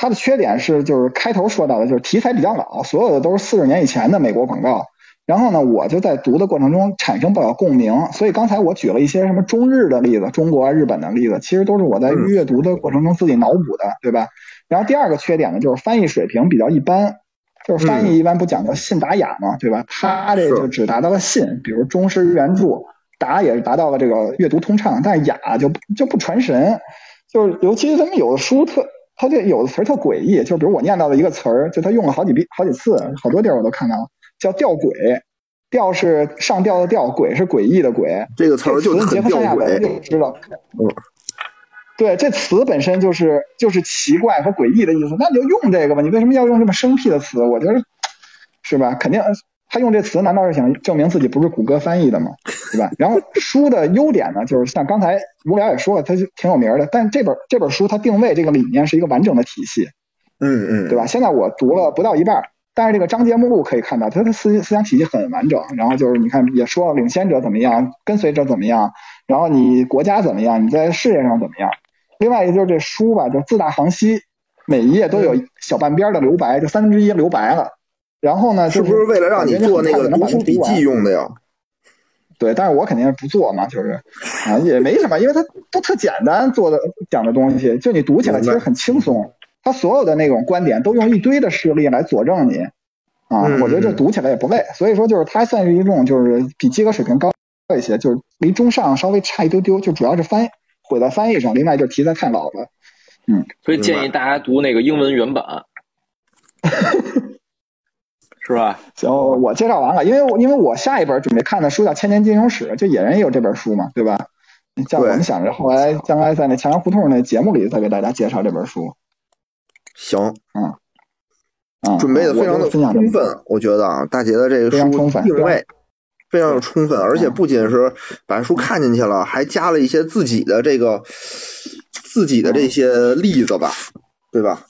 它的缺点是就是开头说到的，就是题材比较老，所有的都是四十年以前的美国广告。然后呢，我就在读的过程中产生不了共鸣，所以刚才我举了一些什么中日的例子、中国、日本的例子，其实都是我在阅读的过程中自己脑补的，对吧？然后第二个缺点呢，就是翻译水平比较一般，就是翻译一般不讲究信达雅嘛，对吧？他这就只达到了信，比如中式原著，达也是达到了这个阅读通畅，但是雅就就不传神，就是尤其是他们有的书特，他就有的词儿特诡异，就比如我念到的一个词儿，就他用了好几遍好几次，好多地儿我都看到了。叫吊诡，吊是上吊的吊，诡是诡异的诡。这个词儿就结合上就知道。嗯，对，这词本身就是就是奇怪和诡异的意思，那你就用这个吧。你为什么要用这么生僻的词？我觉得是吧？肯定他用这词，难道是想证明自己不是谷歌翻译的吗？对吧？然后书的优点呢，就是像刚才无聊也说了，它就挺有名的。但这本这本书它定位这个理念是一个完整的体系。嗯嗯，对吧？现在我读了不到一半。但是这个章节目录可以看到，它的思思想体系很完整。然后就是你看，也说了领先者怎么样，跟随者怎么样，然后你国家怎么样，你在事业上怎么样。另外一个就是这书吧，就自大行西，每一页都有小半边的留白，就三分之一留白了。然后呢，是不是为了让你做那个读书笔记用的呀？对，但是我肯定是不做嘛，就是啊，也没什么，因为它都特简单做的讲的东西，就你读起来其实很轻松。他所有的那种观点都用一堆的事例来佐证你，啊，我觉得这读起来也不累。所以说，就是它算是一种就是比及格水平高一些，就是离中上稍微差一丢丢，就主要是翻毁在翻译上，另外就是题材太老了。嗯，所以建议大家读那个英文原版，是吧？行，我介绍完了，因为因为我下一本准备看的书叫《千年金融史》，就野人也有这本书嘛，对吧？像我们想着后来将来在那强阳胡同那节目里再给大家介绍这本书。行，嗯，准备的非常的充分，我觉得啊，大杰的这个书定位非常的充分，而且不仅是把书看进去了，还加了一些自己的这个自己的这些例子吧，对吧？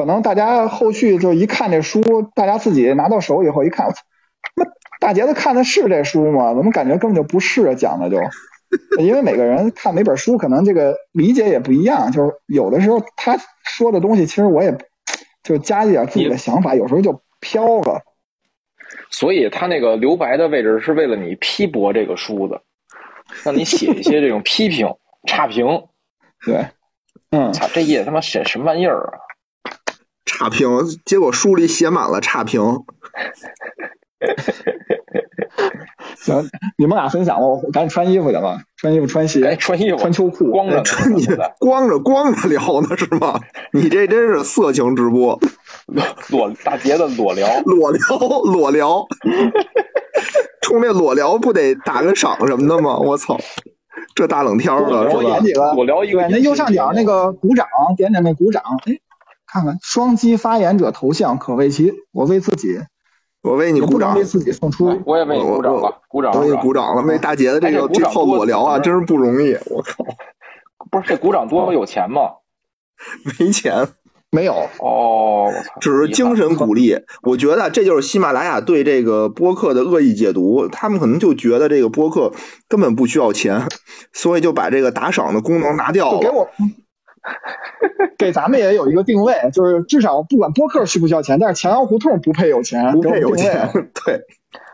可能大家后续就一看这书，大家自己拿到手以后一看，我操，那大杰子看的是这书吗？怎么感觉根本就不是讲的就？因为每个人看每本书，可能这个理解也不一样，就是有的时候他说的东西，其实我也就加一点自己的想法，有时候就飘了。所以他那个留白的位置是为了你批驳这个书的，让你写一些这种批评、差评。对，嗯，操，这页他妈写什么玩意儿啊？差评，结果书里写满了差评。行，你们俩分享吧，我赶紧穿衣服去了。穿衣服，穿鞋，穿衣服，穿秋裤，光着 穿你光着光着聊呢是吗？你这真是色情直播，裸大杰的裸聊，裸聊，裸聊，冲这裸聊不得打个赏什么的吗？我操，这大冷天的，是吧？点几个，我聊一个，那右上角那个鼓掌，点点那鼓掌，哎，看看双击发言者头像，可为其我为自己。我为你鼓掌为，自己送出。我也为你鼓掌了，鼓掌我为你鼓掌了。为大姐的这个这套裸聊啊，真是不容易。我靠，不是这鼓掌多有钱吗？没钱，没有，哦，只是精神鼓励。我觉得这就是喜马拉雅对这个播客的恶意解读，他们可能就觉得这个播客根本不需要钱，所以就把这个打赏的功能拿掉了。就给我，给咱们也有一个定位，就是至少不管播客需不需要钱，但是强阳胡同不配有钱，不配有钱，对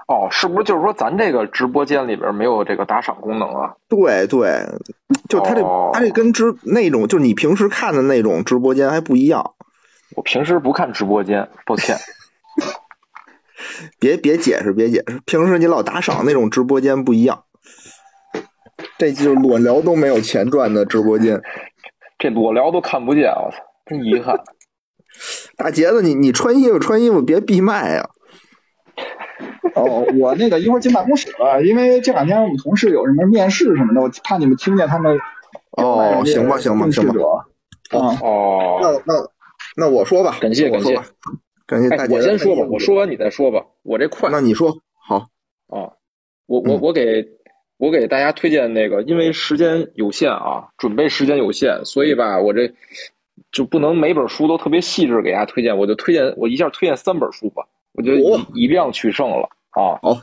哦，是不是就是说咱这个直播间里边没有这个打赏功能啊？对对，就他这、哦他这跟直那种就是你平时看的那种直播间还不一样。我平时不看直播间，抱歉。别别解释，别解释，平时你老打赏那种直播间不一样。这就是裸聊都没有钱赚的直播间。这裸聊都看不见，我操，真遗憾。大杰子，你你穿衣服穿衣服别闭麦呀、哦，我那个一会儿进办公室了，因为这两天我们同事有什么面试什么的，我怕你们听见他们哦，行吧，行吧，行吧。应试者啊，哦，那那那我说吧，感谢感谢，感谢大哎，杰。我先说吧，我说完你再说吧，我这快那你说好，哦。我我嗯我给我给大家推荐那个，因为时间有限啊，准备时间有限，所以吧，我这就不能每本书都特别细致给大家推荐，我就推荐我一下推荐三本书吧，我觉得以哦以量取胜了啊。好，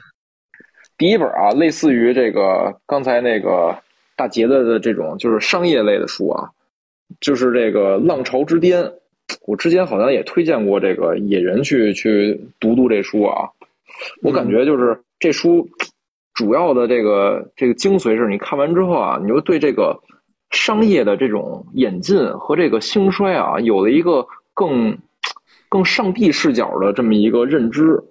第一本啊，类似于这个刚才那个大杰子的这种就是商业类的书啊，就是这个《浪潮之巅》。我之前好像也推荐过这个野人去去读读这书啊，我感觉就是这书主要的这个这个精髓是你看完之后啊，你就对这个商业的这种演进和这个兴衰啊，有了一个更更上帝视角的这么一个认知。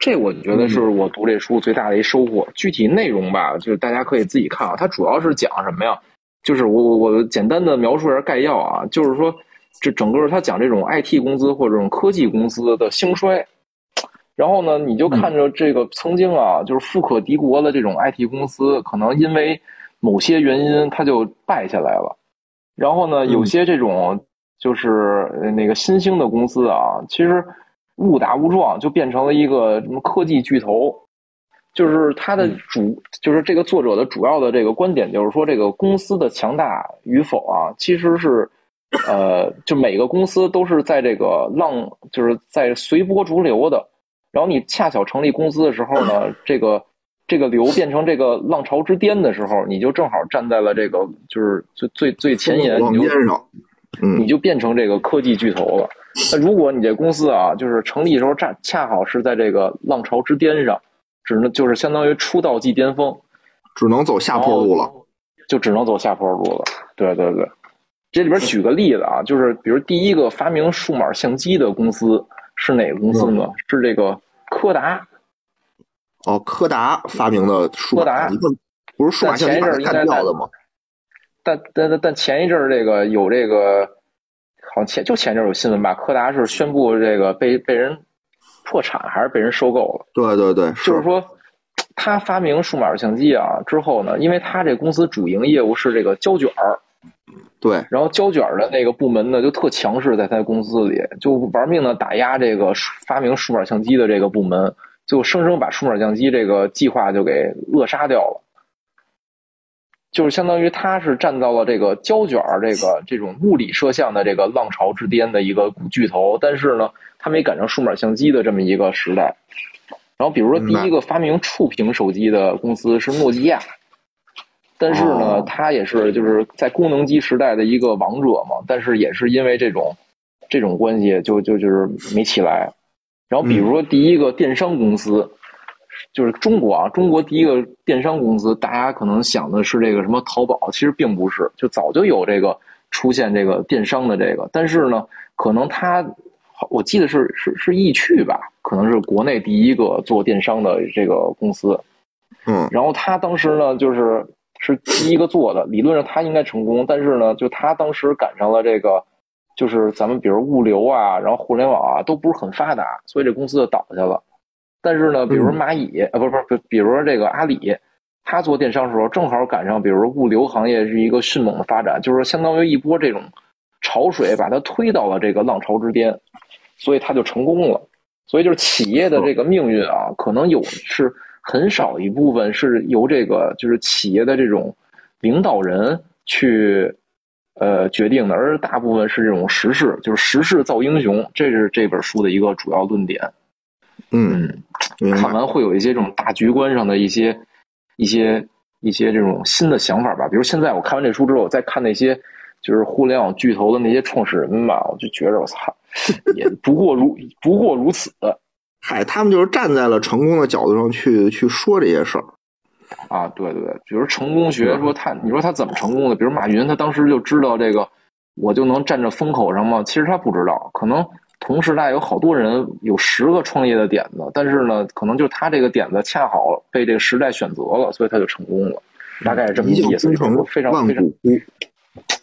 这我觉得是我读这书最大的一收获。具体内容吧，就是大家可以自己看啊。它主要是讲什么呀？就是我我我简单的描述一下概要啊，就是说这整个它讲这种 IT 公司或者这种科技公司的兴衰。然后呢，你就看着这个曾经啊，就是富可敌国的这种 IT 公司，可能因为某些原因，它就败下来了。然后呢，有些这种就是呃那个新兴的公司啊，其实误打误撞就变成了一个什么科技巨头。就是它的主，就是这个作者的主要的这个观点，就是说这个公司的强大与否啊，其实是，呃，就每个公司都是在这个浪，就是在随波逐流的。然后你恰巧成立公司的时候呢，这个这个流 变成这个浪潮之巅的时候，你就正好站在了这个就是最最最前沿，往你就边上，嗯你就变成这个科技巨头了。那如果你这公司啊，就是成立的时候恰恰好是在这个浪潮之巅上，只能就是相当于出道即巅峰，只能走下坡路了。就只能走下坡路了。对对对，这里边举个例子啊，就是比如第一个发明数码相机的公司是哪个公司呢？是这个柯达。哦，柯达发明的数码柯达相机，不是数码相机把它干掉的吗？但但但但前一阵儿这个有这个，好像前就前一阵儿有新闻吧，柯达是宣布这个被被人破产还是被人收购了。对对对，就是说，他发明数码相机啊之后呢，因为他这公司主营业务是这个胶卷儿，对，然后胶卷的那个部门呢就特强势，在他公司里就玩命的打压这个数发明数码相机的这个部门，就生生把数码相机这个计划就给扼杀掉了。就是相当于他是站到了这个胶卷这个这种物理摄像的这个浪潮之巅的一个巨头，但是呢，他没赶上数码相机的这么一个时代。然后比如说第一个发明触屏手机的公司是诺基亚，但是呢哦，它也是就是在功能机时代的一个王者嘛，但是也是因为这种这种关系就就就是没起来。然后比如说第一个电商公司。就是中国啊，中国第一个电商公司，大家可能想的是这个什么淘宝，其实并不是，就早就有这个出现这个电商的这个，但是呢，可能它，我记得是是是易趣吧，可能是国内第一个做电商的这个公司，嗯，然后他当时呢，就是是第一个做的，理论上他应该成功，但是呢，就他当时赶上了这个，就是咱们比如物流啊，然后互联网啊都不是很发达，所以这公司就倒下了。但是呢，比如蚂蚁，啊，不是不是，比如说这个阿里，他做电商的时候正好赶上，比如物流行业是一个迅猛的发展，就是相当于一波这种潮水把它推到了这个浪潮之巅，所以他就成功了。所以就是企业的这个命运啊，可能有是很少一部分是由这个就是企业的这种领导人去呃决定的，而大部分是这种时势，就是时势造英雄，这是这本书的一个主要论点。嗯，看完会有一些这种大局观上的一些一些一些这种新的想法吧。比如现在我看完这书之后，再看那些就是互联网巨头的那些创始人吧，我就觉着我操，也不过如不过如此。嗨，他们就是站在了成功的角度上去去说这些事儿。啊，对对对，比如成功学说他，你说他怎么成功的？比如马云，他当时就知道这个，我就能站在风口上吗？其实他不知道，可能。同时代有好多人有十个创业的点子，但是呢，可能就是他这个点子恰好被这个时代选择了，所以他就成功了。大概是这么一个意思，非常非常，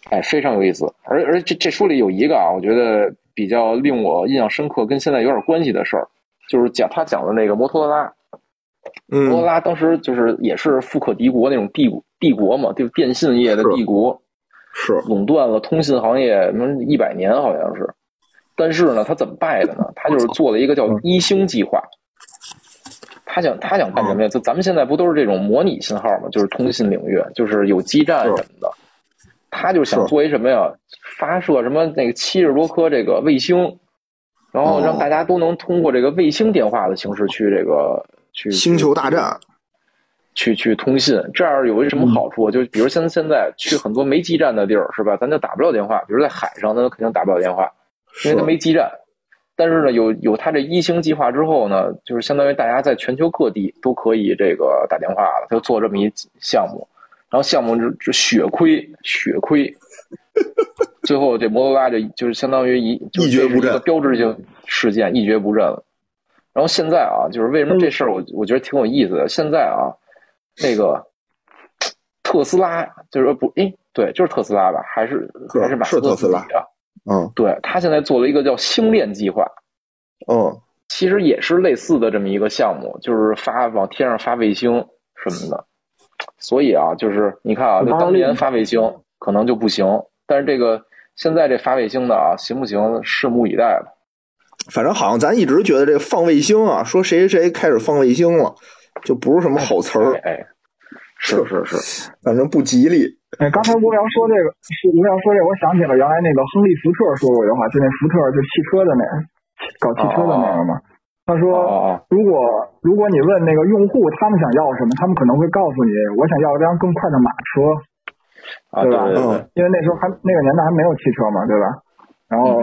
哎，非常有意思。而而这这书里有一个啊，我觉得比较令我印象深刻，跟现在有点关系的事儿，就是讲他讲的那个摩托罗拉。摩托罗拉当时就是也是富可敌国那种帝帝国嘛，就电信业的帝国，是垄断了通信行业，能一百年好像是。但是呢，他怎么败的呢？他就是做了一个叫“一星计划”。他想，他想干什么呀？就咱们现在不都是这种模拟信号嘛？就是通信领域，就是有基站什么的。他就想做一什么呀？发射什么那个七十多颗这个卫星，然后让大家都能通过这个卫星电话的形式去这个去星球大战，去去通信。这样有一什么好处？就比如像现在去很多没基站的地儿，是吧？咱就打不了电话。比如在海上，那肯定打不了电话。因为它没基站，但是呢，有有它这一星计划之后呢，就是相当于大家在全球各地都可以这个打电话了。他就做这么一项目，然后项目就就血亏血亏，最后这摩托罗拉就就是相当于一一蹶不振，标志性事件一蹶不振了。然后现在啊，就是为什么这事儿我我觉得挺有意思的。现在啊，那个 特斯拉就是不哎对，就是特斯拉吧，还是还是马斯克自己啊？嗯，对他现在做了一个叫星链计划，嗯，其实也是类似的这么一个项目，就是发往天上发卫星什么的。所以啊，就是你看啊，就当年发卫星可能就不行，但是这个现在这发卫星的啊，行不行？拭目以待吧。反正好像咱一直觉得这放卫星啊，说谁谁谁开始放卫星了，就不是什么好词儿。哎，是是是，反正不吉利。哎，刚才无聊说这个，无聊说这，我想起了原来那个亨利福特说过一句话，就那福特就汽车的那搞汽车的那个嘛。他说，如果如果你问那个用户他们想要什么，他们可能会告诉你，我想要一辆更快的马车，对吧？嗯，因为那时候还那个年代还没有汽车嘛，对吧？然后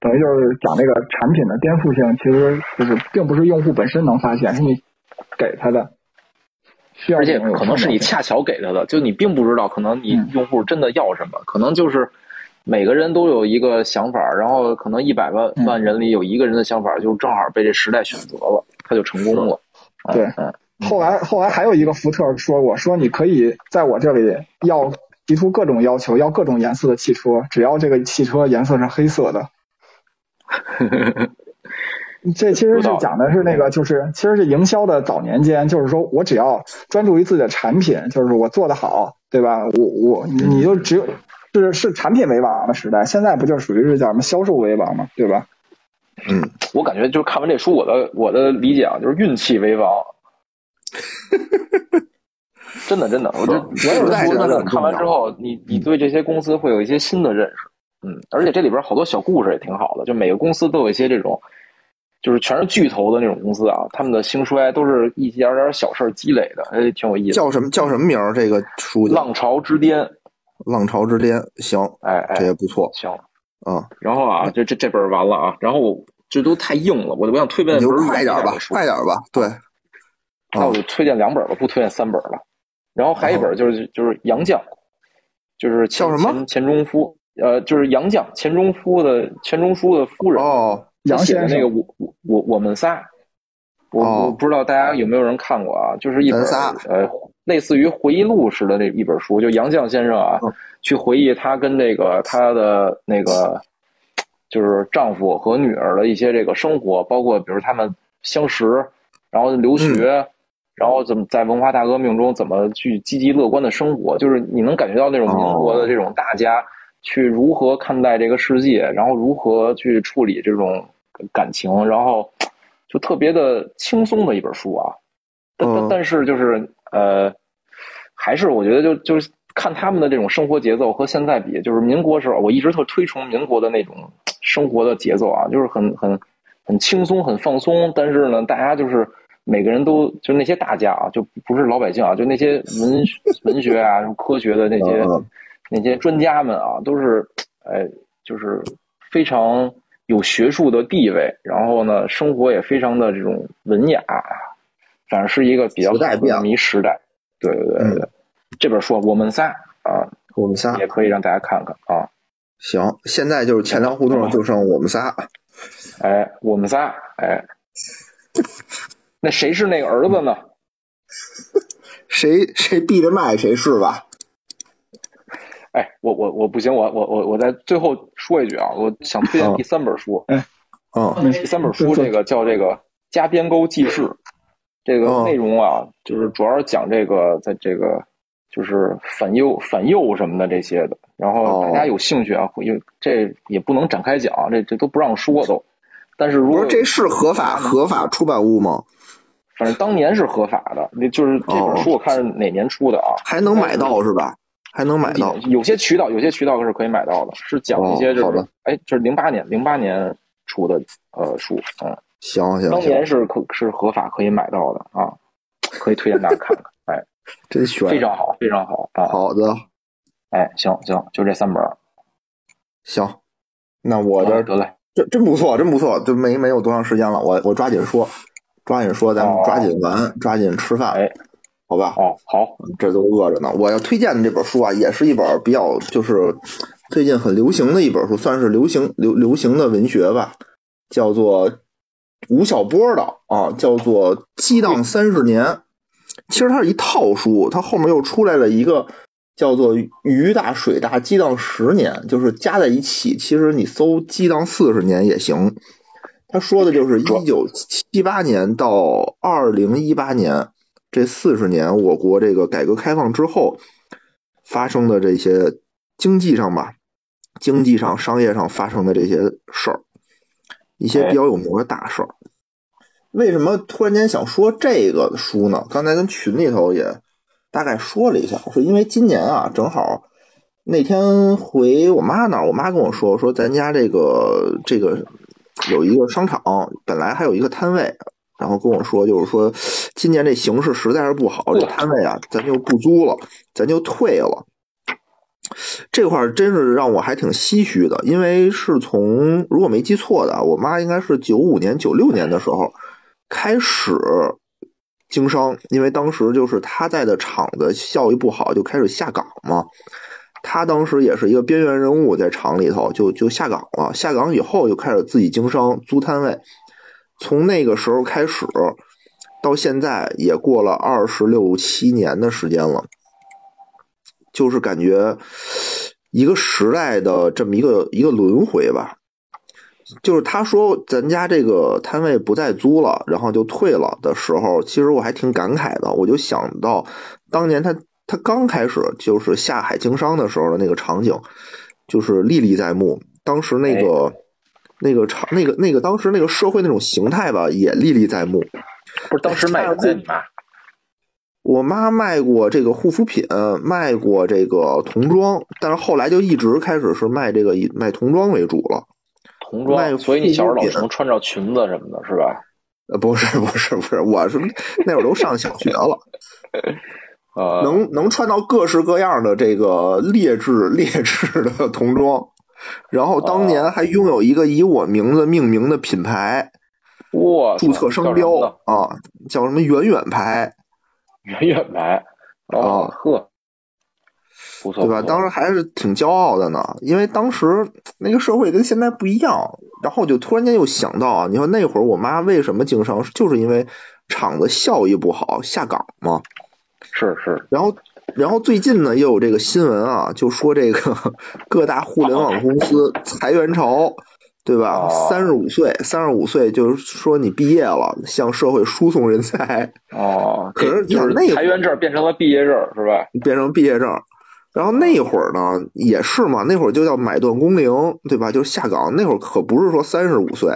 等于就是讲那个产品的颠覆性，其实就是并不是用户本身能发现，是你给他的。而且可能是你恰巧给他的，就你并不知道，可能你用户真的要什么，可能就是每个人都有一个想法，然后可能一百万万人里有一个人的想法，就正好被这时代选择了，他就成功了。对，后来后来还有一个福特说过，说你可以在我这里要提出各种要求，要各种颜色的汽车，只要这个汽车颜色是黑色的。这其实是讲的是那个，就是其实是营销的早年间，就是说我只要专注于自己的产品，就是我做的好，对吧？我我你就只有是是产品为王的时代，现在不就属于是叫什么销售为王嘛，对吧？嗯，我感觉就是看完这书，我的我的理解啊，就是运气为王。真的真的，我觉得时代真的看完之后，你你对这些公司会有一些新的认识。嗯，而且这里边好多小故事也挺好的，就每个公司都有一些这种。就是全是巨头的那种公司啊，他们的兴衰都是一点点小事积累的，哎，挺有意思。叫什么叫什么名儿？这个书《浪潮之巅》。浪潮之巅，行，哎哎，这也不错，行，嗯。然后啊，这这这本完了啊，然后这都太硬了，我我想推荐你就快点吧，快点吧，对。那我就推荐两本吧，不推荐三本了。然后还一本就是就是杨绛，就是叫什么钱钟夫，呃，就是杨绛钱钟夫的钱钟书的夫人哦。杨写的那个我我我我们仨，我我不知道大家有没有人看过啊？就是一本呃类似于回忆录似的那一本书，就杨绛先生啊，去回忆他跟那个他的那个就是丈夫和女儿的一些这个生活，包括比如他们相识，然后留学，然后怎么在文化大革命中怎么去积极乐观的生活，就是你能感觉到那种民国的这种大家。去如何看待这个世界，然后如何去处理这种感情，然后就特别的轻松的一本书啊。但但但是就是呃，还是我觉得就就是看他们的这种生活节奏和现在比，就是民国时候，我一直特推崇民国的那种生活的节奏啊，就是很很很轻松、很放松。但是呢，大家就是每个人都就那些大家啊，就不是老百姓啊，就那些文 文学啊、什么科学的那些那些专家们啊，都是哎，就是非常有学术的地位，然后呢，生活也非常的这种文雅。反正是一个比较迷迷时代，对对对对，这本书我们仨啊，我们仨。也可以让大家看看啊。行，现在就是钱粮互动就剩我们仨，哎，我们仨，哎，那谁是那个儿子呢？谁谁闭着麦谁是吧？哎，我我我不行，我我我我在最后说一句啊，我想推荐第三本书，哎，嗯，第三本书这个叫这个《加边沟记事》。这个内容啊，就是主要是讲这个，在这个就是反右、反右什么的这些的。然后大家有兴趣啊，因为这也不能展开讲，这这都不让说都。但是如果这是合法合法出版物吗？反正当年是合法的，那就是这本书我看是哪年出的啊？还能买到是吧？还能买到？有些渠道有些渠道是可以买到的，是讲一些就是哎，就是零八年零八年出的呃书，嗯。行行，当年是可是合法可以买到的啊，可以推荐大家看看。哎，真悬，非常好，非常好啊。好的，哎，行行，就这三本。行，那我这得嘞，真真不错，真不错，就没没有多长时间了，我我抓紧说，抓紧说，咱们抓紧完，抓紧吃饭，哎，好吧？哦，好，这都饿着呢。我要推荐的这本书啊，也是一本比较就是最近很流行的一本书，算是流行流流行的文学吧，叫做。吴晓波的啊，叫做《激荡三十年》，其实它是一套书，它后面又出来了一个叫做《鱼大水大激荡十年》，就是加在一起，其实你搜“激荡四十年”也行。他说的就是一九七八年到二零一八年这四十年，我国这个改革开放之后发生的这些经济上吧，经济上、商业上发生的这些事儿。一些比较有名的大事儿，为什么突然间想说这个书呢？刚才跟群里头也大概说了一下，是因为今年啊，正好那天回我妈那儿，我妈跟我说说咱家这个这个有一个商场，本来还有一个摊位，然后跟我说就是说今年这形势实在是不好，这摊位啊咱就不租了，咱就退了。这块儿真是让我还挺唏嘘的，因为是从如果没记错的，我妈应该是九五年、九六年的时候开始经商，因为当时就是她在的厂子效益不好，就开始下岗嘛。他当时也是一个边缘人物，在厂里头就就下岗了。下岗以后就开始自己经商，租摊位。从那个时候开始到现在也过了二十六七年的时间了。就是感觉一个时代的这么一个一个轮回吧。就是他说咱家这个摊位不再租了，然后就退了的时候，其实我还挺感慨的。我就想到当年他他刚开始就是下海经商的时候的那个场景，就是历历在目。当时那个那个场那个那个当时那个社会那种形态吧，也历历在目。不是当时卖过吗？我妈卖过这个护肤品，卖过这个童装，但是后来就一直开始是卖这个以卖童装为主了。童装，卖所以你小时候老能穿着裙子什么的，是吧？呃，不是，不是，不是，我是那会儿都上小学了，呃，能能穿到各式各样的这个劣质劣质的童装，然后当年还拥有一个以我名字命名的品牌，哇，注册商标啊，叫什么远远牌。远远牌啊呵，不错对吧？当时还是挺骄傲的呢，因为当时那个社会跟现在不一样。然后就突然间又想到啊，你说那会儿我妈为什么经商，就是因为厂子效益不好下岗嘛。是是。然后然后最近呢又有这个新闻啊，就说这个 各大互联网公司裁员潮。对吧？三十五岁，三十五岁就是说你毕业了，向社会输送人才。哦，可是就是那裁员证变成了毕业证，是吧？变成毕业证。然后那会儿呢，也是嘛，那会儿就叫买断工龄，对吧？就是下岗。那会儿可不是说三十五岁，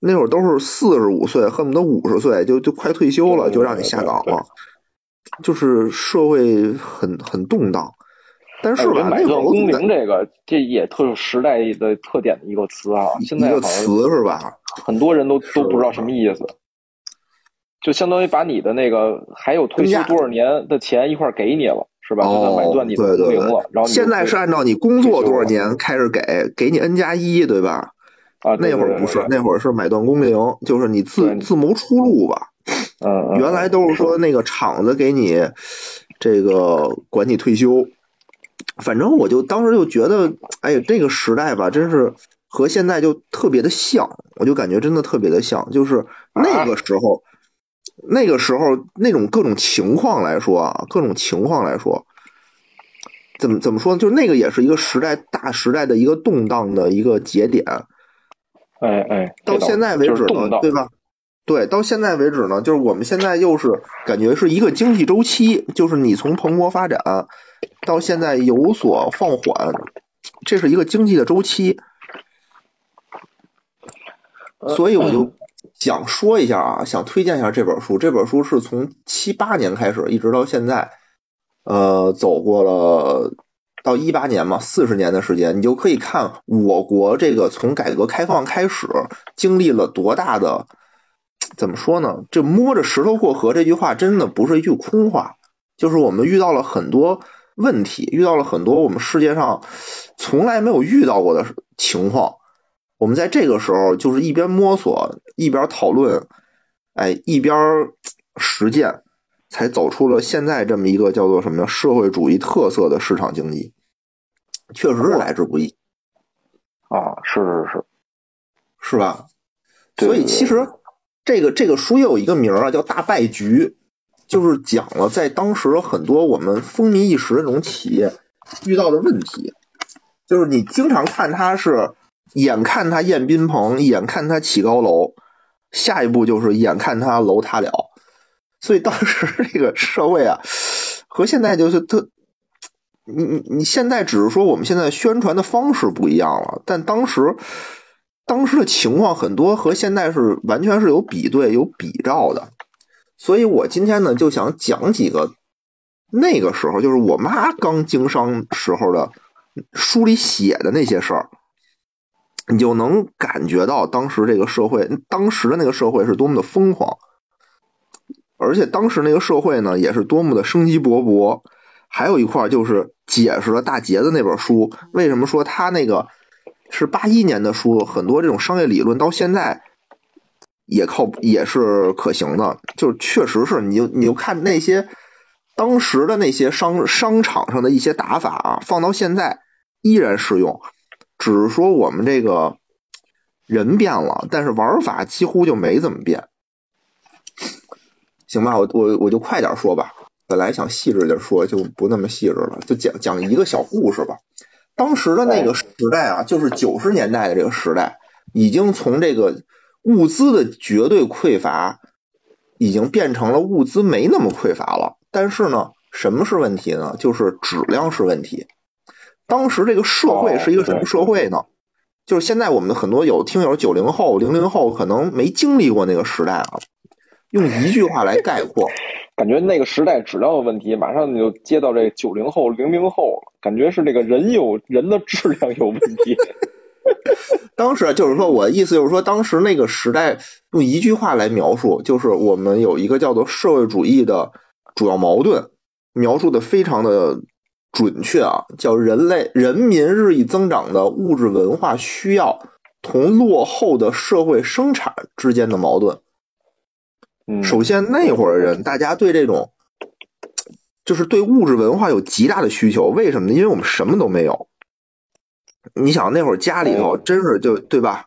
那会儿都是四十五岁，恨不得五十岁就就快退休了，就让你下岗了，就是社会很很动荡。但是吧，买断工龄这个这也特有时代的特点的一个词啊，现在一个词是吧？很多人都都不知道什么意思，就相当于把你的那个还有退休多少年的钱一块给你了，是吧？哦，买断你的工龄了，然后现在是按照你工作多少年开始给，给你 N 加一，对吧？啊，那会儿不是，那会儿是买断工龄，就是你自自谋出路吧。嗯，原来都是说那个厂子给你这个管你退休。反正我就当时就觉得，哎呀，这个时代吧，真是和现在就特别的像，我就感觉真的特别的像，就是那个时候，那个时候那种各种情况来说啊，各种情况来说，怎么怎么说呢？就是那个也是一个时代大时代的一个动荡的一个节点。哎哎，到现在为止了，对吧？对，到现在为止呢，就是我们现在又是感觉是一个经济周期，就是你从蓬勃发展到现在有所放缓，这是一个经济的周期。所以我就想说一下啊，想推荐一下这本书。这本书是从七八年开始一直到现在，呃，走过了到一八年嘛，四十年的时间，你就可以看我国这个从改革开放开始经历了多大的。怎么说呢？这摸着石头过河这句话真的不是一句空话，就是我们遇到了很多问题，遇到了很多我们世界上从来没有遇到过的情况。我们在这个时候就是一边摸索，一边讨论，哎，一边 实践，才走出了现在这么一个叫做什么社会主义特色的市场经济，确实是来之不易啊！是是是，是吧？所以其实。这个这个书也有一个名啊，叫《大败局》，就是讲了在当时很多我们风靡一时的那种企业遇到的问题，就是你经常看他是眼看他宴宾朋，眼看他起高楼，下一步就是眼看他楼塌了。所以当时这个社会啊，和现在就是特，你你你现在只是说我们现在宣传的方式不一样了，但当时。当时的情况很多和现在是完全是有比对、有比照的，所以我今天呢就想讲几个那个时候，就是我妈刚经商时候的书里写的那些事儿，你就能感觉到当时这个社会，当时的那个社会是多么的疯狂，而且当时那个社会呢也是多么的生机勃勃。还有一块就是解释了大杰的那本书为什么说他那个。是八一年的书，很多这种商业理论到现在也靠也是可行的，就确实是，你就你就看那些当时的那些商商场上的一些打法啊，放到现在依然适用，只是说我们这个人变了，但是玩法几乎就没怎么变。行吧，我我我就快点说吧，本来想细致点说，就不那么细致了，就讲讲一个小故事吧。当时的那个时代啊，就是九十年代的这个时代，已经从这个物资的绝对匮乏，已经变成了物资没那么匮乏了。但是呢，什么是问题呢？就是质量是问题。当时这个社会是一个什么社会呢？就是现在我们的很多有听友九零后、零零后可能没经历过那个时代啊，用一句话来概括。感觉那个时代质量的问题，马上就接到这九零后、零零后了。感觉是这个人有人的质量有问题。当时就是说，我的意思就是说，当时那个时代用一句话来描述，就是我们有一个叫做社会主义的主要矛盾，描述的非常的准确啊，叫人类 人民日益增长的物质文化需要同落后的社会生产之间的矛盾。首先，那会儿的人，大家对这种，就是对物质文化有极大的需求。为什么呢？因为我们什么都没有。你想，那会儿家里头真是就对吧？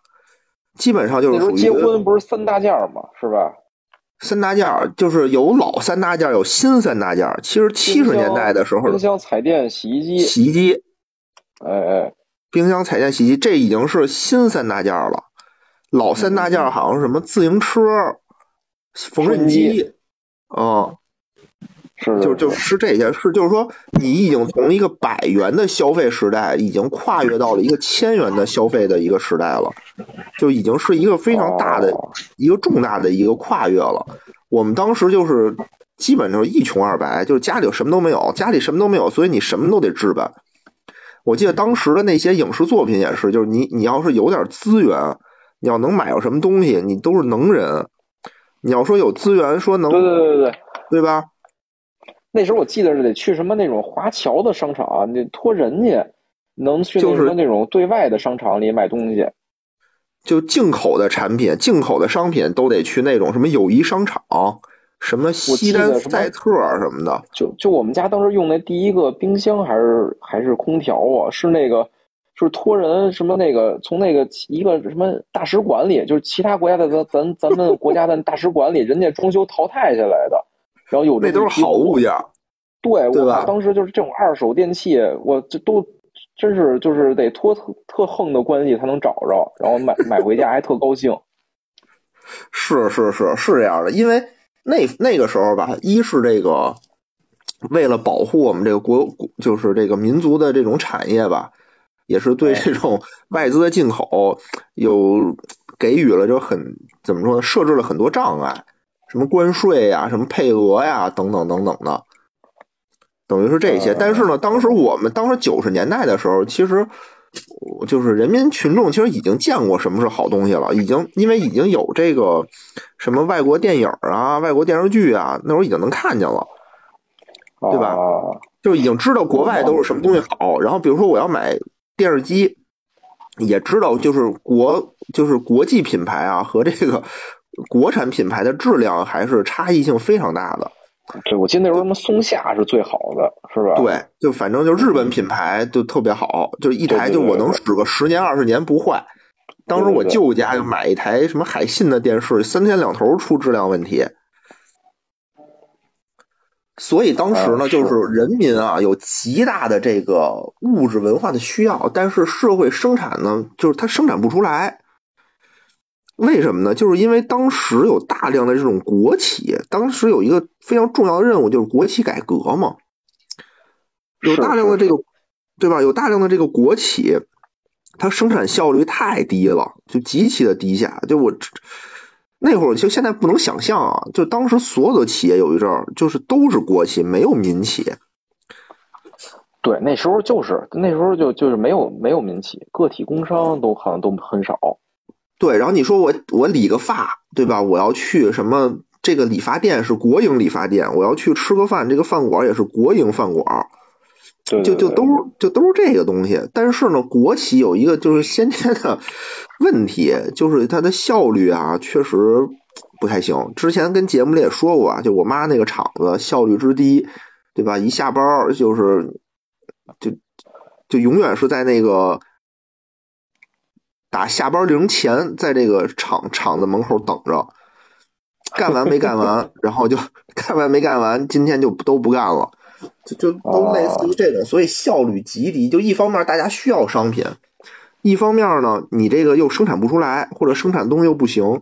基本上就是属于结婚不是三大件吗？是吧？三大件就是有老三大件，有新三大件。其实七十年代的时候，冰箱、彩电、洗衣机、洗衣机，哎哎，冰箱、彩电、洗衣机，这已经是新三大件了。老三大件好像是什么自行车。缝纫机，哦，是就就是这些，是就是说，你已经从一个百元的消费时代，已经跨越到了一个千元的消费的一个时代了，就已经是一个非常大的、哦一个重大的一个跨越了。我们当时就是基本就是一穷二白，就是家里有什么都没有，家里什么都没有，所以你什么都得置办。我记得当时的那些影视作品也是，就是你你要是有点资源，你要能买到什么东西，你都是能人。你要说有资源，说能对对对对对。对吧？那时候我记得是得去什么那种华侨的商场，你托人家，能去那就是那种对外的商场里买东西。就进口的产品、进口的商品都得去那种什么友谊商场，什么西单赛特什么的。就就我们家当时用那第一个冰箱还是还是空调啊，是那个就是托人什么那个从那个一个什么大使馆里，就是其他国家的咱咱咱们国家的大使馆里，人家装修淘汰下来的，然后有那都是好物件，对，对吧我当时就是这种二手电器，我这都真是就是得托特特横的关系才能找着，然后买买回家还特高兴。是是是是这样的。因为那那个时候吧，一是这个为了保护我们这个国，就是这个民族的这种产业吧，也是对这种外资的进口有给予了就很怎么说呢，设置了很多障碍，什么关税呀、什么配额呀等等等等的。等于是这些。但是呢，当时我们当时九十年代的时候，其实就是人民群众其实已经见过什么是好东西了，已经因为已经有这个什么外国电影啊、外国电视剧啊，那时候已经能看见了，对吧啊就已经知道国外都是什么东西好。然后比如说我要买电视机，也知道就是国就是国际品牌啊和这个国产品牌的质量还是差异性非常大的。对，我记得那时候什么松下是最好的，是吧？对，就反正就日本品牌就特别好，就一台就我能使个十年二十年不坏。当时我舅家就买一台什么海信的电视，三天两头出质量问题。所以当时呢，啊就是人民啊有极大的这个物质文化的需要，但是社会生产呢，就是它生产不出来。为什么呢？就是因为当时有大量的这种国企，当时有一个非常重要的任务，就是国企改革嘛。有大量的这个，对吧？有大量的这个国企，它生产效率太低了，就极其的低下。就我那会儿，就现在不能想象啊！就当时所有的企业有一阵儿，就是都是国企，没有民企。对，那时候就是那时候就就是没有没有民企，个体工商都好像都很少。对，然后你说我我理个发，对吧？我要去什么？这个理发店是国营理发店，我要去吃个饭，这个饭馆也是国营饭馆。对就就都是就都是这个东西。但是呢，国企有一个就是先天的问题，就是它的效率啊，确实不太行。之前跟节目里也说过啊，就我妈那个厂子效率之低，对吧？一下班儿就是就就永远是在那个打下班铃前，在这个厂厂子门口等着，干完没干完，然后就 干完没干完，今天就都不干了。就就都类似于这种，所以效率极低。就一方面大家需要商品，一方面呢你这个又生产不出来，或者生产东西又不行。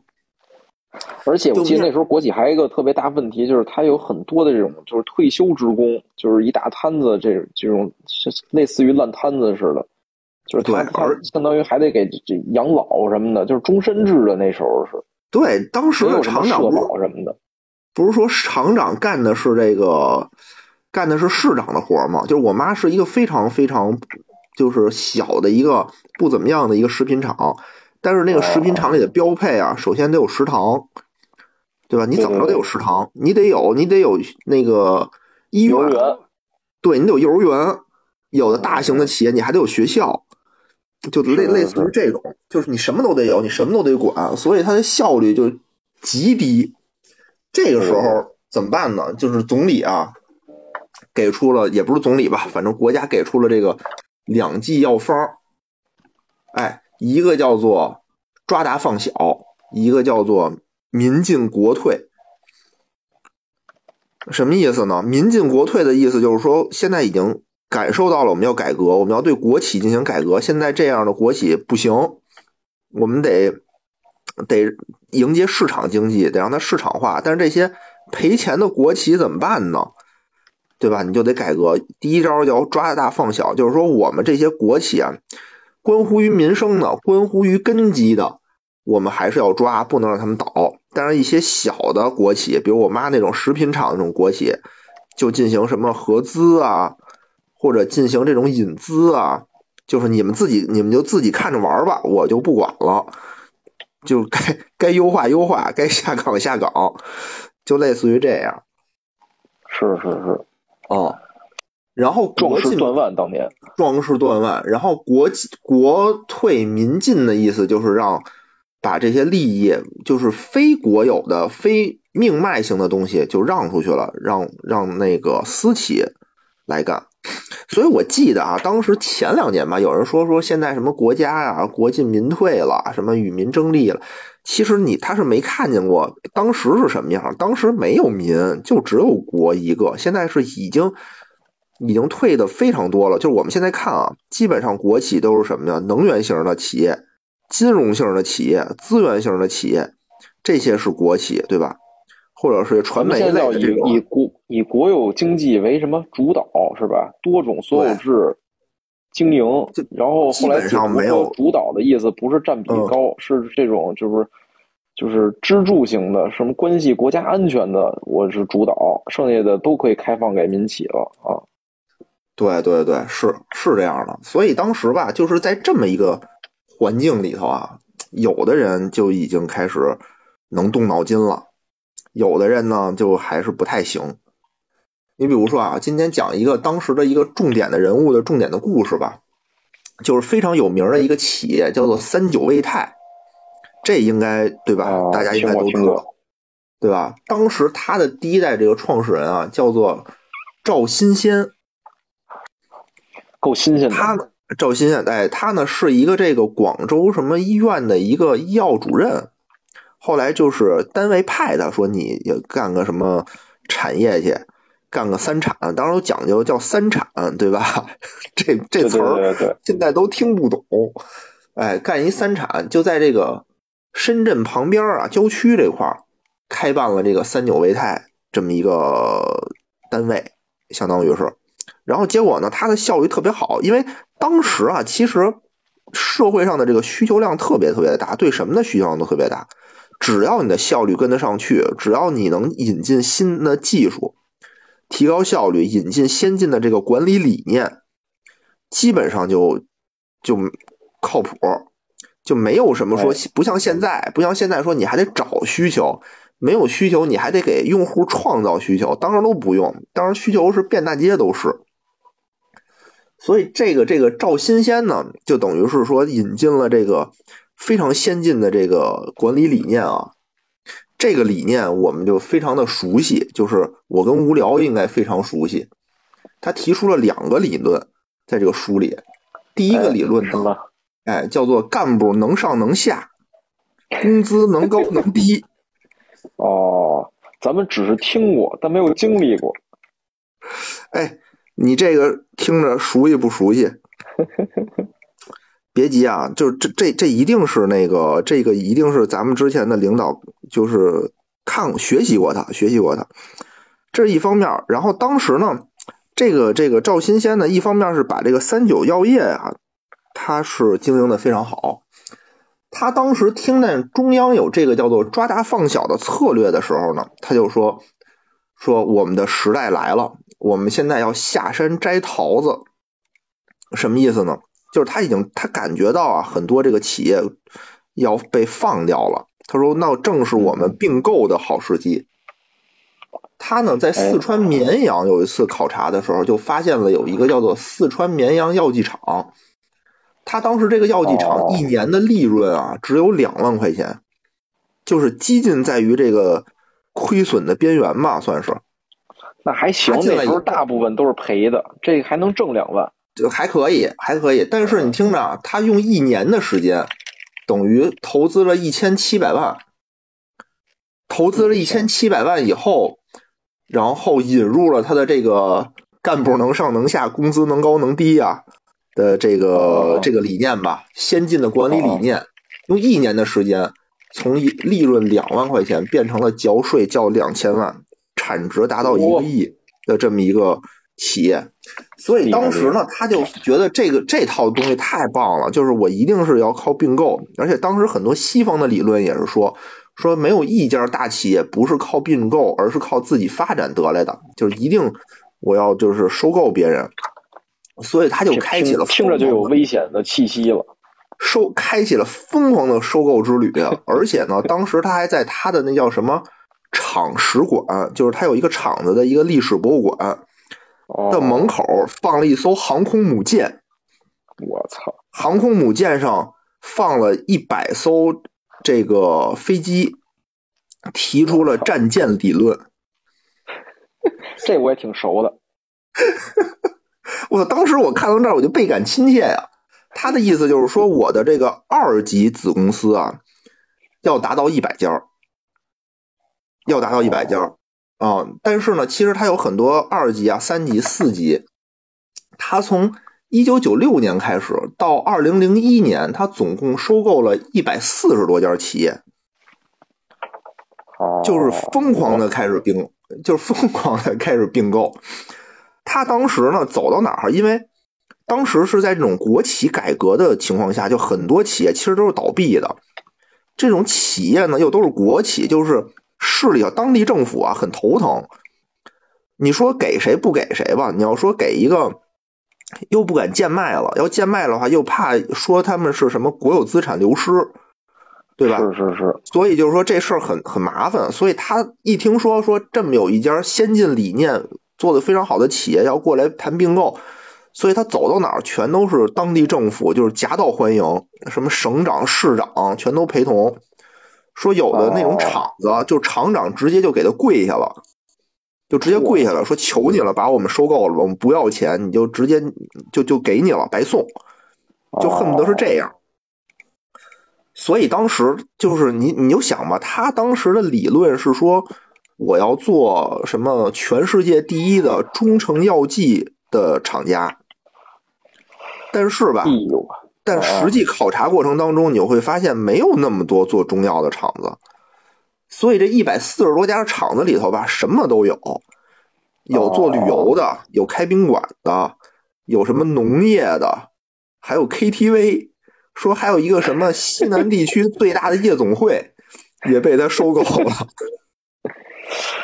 而且我记得那时候国企还有一个特别大问题，就是它有很多的这种就是退休职工，就是一大摊子这这种类似于烂摊子似的，就是相当于还得给这养老什么的，就是终身制的那时候是。对，当时有厂长社保什么的。不是说厂长干的是这个，干的是市长的活儿吗？就是我妈是一个非常非常就是小的一个不怎么样的一个食品厂，但是那个食品厂里的标配啊，首先得有食堂，对吧？你怎么着得有食堂，你得有你得有那个医院幼儿，园对你得有幼儿园，有的大型的企业你还得有学校，就类类似于这种，就是你什么都得有，你什么都得管，所以它的效率就极低。这个时候怎么办呢？就是总理啊，给出了也不是总理吧，反正国家给出了这个两剂药方，哎，一个叫做抓大放小，一个叫做民进国退。什么意思呢？民进国退的意思就是说，现在已经感受到了我们要改革，我们要对国企进行改革。现在这样的国企不行，我们得得迎接市场经济，得让它市场化。但是这些赔钱的国企怎么办呢？对吧？你就得改革。第一招叫抓大放小，就是说我们这些国企啊，关乎于民生的、关乎于根基的，我们还是要抓，不能让他们倒。但是，一些小的国企，比如我妈那种食品厂那种国企，就进行什么合资啊，或者进行这种引资啊，就是你们自己，你们就自己看着玩吧，我就不管了。就该该优化优化，该下岗下岗，就类似于这样。是是是，哦，然后壮士断腕当年，壮士断腕，然后国国退民进的意思就是让把这些利益，就是非国有的、非命脉型的东西就让出去了，让让那个私企来干。所以我记得啊，当时前两年吧，有人说说现在什么国家啊，国进民退了，什么与民争利了。其实你他是没看见过当时是什么样，当时没有民，就只有国一个。现在是已经已经退的非常多了。就是我们现在看啊，基本上国企都是什么呀？能源型的企业、金融型的企业、资源型的企业，这些是国企，对吧？或者是传媒类的这种，以国以国有经济为什么主导是吧？多种所有制经营，然后后来上没有主导的意思，不是占比高，是这种就是就是支柱型的，什么关系国家安全的，我是主导，剩下的都可以开放给民企了啊。对对对，是是这样的。所以当时吧，就是在这么一个环境里头啊，有的人就已经开始能动脑筋了。有的人呢，就还是不太行。你比如说啊，今天讲一个当时的一个重点的人物的重点的故事吧，就是非常有名的一个企业，叫做三九胃泰，这应该对吧？大家应该都知道，对吧？当时他的第一代这个创始人啊，叫做赵新先，够新鲜的。他赵新先，哎，他呢是一个这个广州什么医院的一个医药主任。后来就是单位派的说你干个什么产业去，干个三产，当时都讲究叫三产，对吧？这这词儿现在都听不懂。哎，干一三产，就在这个深圳旁边啊，郊区这块儿开办了这个三九维泰这么一个单位，相当于是。然后结果呢，它的效率特别好，因为当时啊，其实社会上的这个需求量特别特别大，对什么的需求量都特别大。只要你的效率跟得上去，只要你能引进新的技术，提高效率，引进先进的这个管理理念，基本上就就靠谱，就没有什么说不像现在，不像现在说你还得找需求，没有需求你还得给用户创造需求，当然都不用，当时需求是遍大街都是。所以这个这个赵新先呢，就等于是说引进了这个。非常先进的这个管理理念啊，这个理念我们就非常的熟悉，就是我跟无聊应该非常熟悉。他提出了两个理论，在这个书里，第一个理论呢，哎，叫做干部能上能下，工资能高能低。哦，咱们只是听过，但没有经历过。哎，你这个听着熟悉不熟悉？别急啊，就是这这这一定是那个这个一定是咱们之前的领导就是看学习过他学习过他，这是一方面。然后当时呢，这个这个赵新先呢，一方面是把这个三九药业啊，他是经营的非常好。他当时听见中央有这个叫做抓大放小的策略的时候呢，他就说说我们的时代来了，我们现在要下山摘桃子，什么意思呢？就是他已经他感觉到啊，很多这个企业要被放掉了。他说：“那正是我们并购的好时机。”他呢，在四川绵阳有一次考察的时候，就发现了有一个叫做四川绵阳药剂厂。他当时这个药剂厂一年的利润啊，只有两万块钱，就是几近在于这个亏损的边缘吧，算是。那还行，那时候大部分都是赔的，这还能挣两万。就还可以，还可以，但是你听着啊，他用一年的时间，等于投资了一千七百万，投资了一千七百万以后，然后引入了他的这个干部能上能下，工资能高能低呀的这个这个理念吧，先进的管理理念，用一年的时间，从利润两万块钱变成了缴税交两千万，产值达到一个亿。的这么一个企业，所以当时呢，他就觉得这个这套东西太棒了，就是我一定是要靠并购，而且当时很多西方的理论也是说，说没有一家大企业不是靠并购，而是靠自己发展得来的，就是一定我要就是收购别人，所以他就开启了听着就有危险的气息了。收开启了疯狂的收购之旅，而且呢，当时他还在他的那叫什么厂史馆，就是他有一个厂子的一个历史博物馆的门口放了一艘航空母舰。我操！航空母舰上放了一百艘这个飞机，提出了战舰理论。这我也挺熟的。我当时我看到这儿，我就倍感亲切呀。他的意思就是说，我的这个二级子公司啊，要达到一百家，要达到一百家啊。但是呢，其实它有很多二级啊、三级、四级。他从一九九六年开始到二零零一年，他总共收购了一百四十多家企业，就是疯狂的开始并，就是疯狂的开始并购。他当时呢，走到哪儿，因为。当时是在这种国企改革的情况下，就很多企业其实都是倒闭的。这种企业呢，又都是国企，就是市里啊，当地政府啊很头疼。你说给谁不给谁吧？你要说给一个，又不敢贱卖了；要贱卖的话，又怕说他们是什么国有资产流失，对吧？是是是。所以就是说这事儿很很麻烦。所以他一听说说这么有一家先进理念做的非常好的企业要过来谈并购。所以他走到哪儿，全都是当地政府，就是夹道欢迎，什么省长、市长全都陪同。说有的那种厂子，就厂长直接就给他跪下了，就直接跪下了，说求你了，把我们收购了，我们不要钱，你就直接就就给你了，白送，就恨不得是这样。所以当时就是你，你就想吧，他当时的理论是说，我要做什么全世界第一的中成药剂的厂家。但是吧，但实际考察过程当中，你会发现没有那么多做中药的厂子，所以这一百四十多家厂子里头吧，什么都有，有做旅游的，有开宾馆的，有什么农业的，还有 KTV，说还有一个什么西南地区最大的夜总会也被他收购了。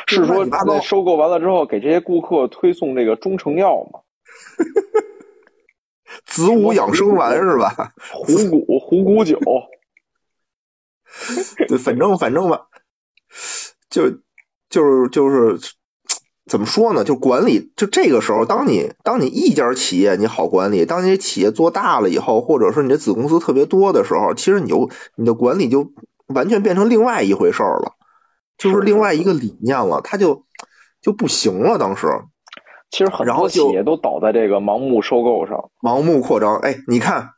是说收购完了之后给这些顾客推送这个中成药吗？子午养生丸是吧？虎骨虎骨酒，对，反正反正吧，就就是就是怎么说呢？就管理，就这个时候，当你当你一家企业你好管理，当你企业做大了以后，或者说你的子公司特别多的时候，其实你就你的管理就完全变成另外一回事儿了，就是另外一个理念了，他就就不行了。当时。其实很多企业都倒在这个盲目收购上，盲目扩张。哎，你看，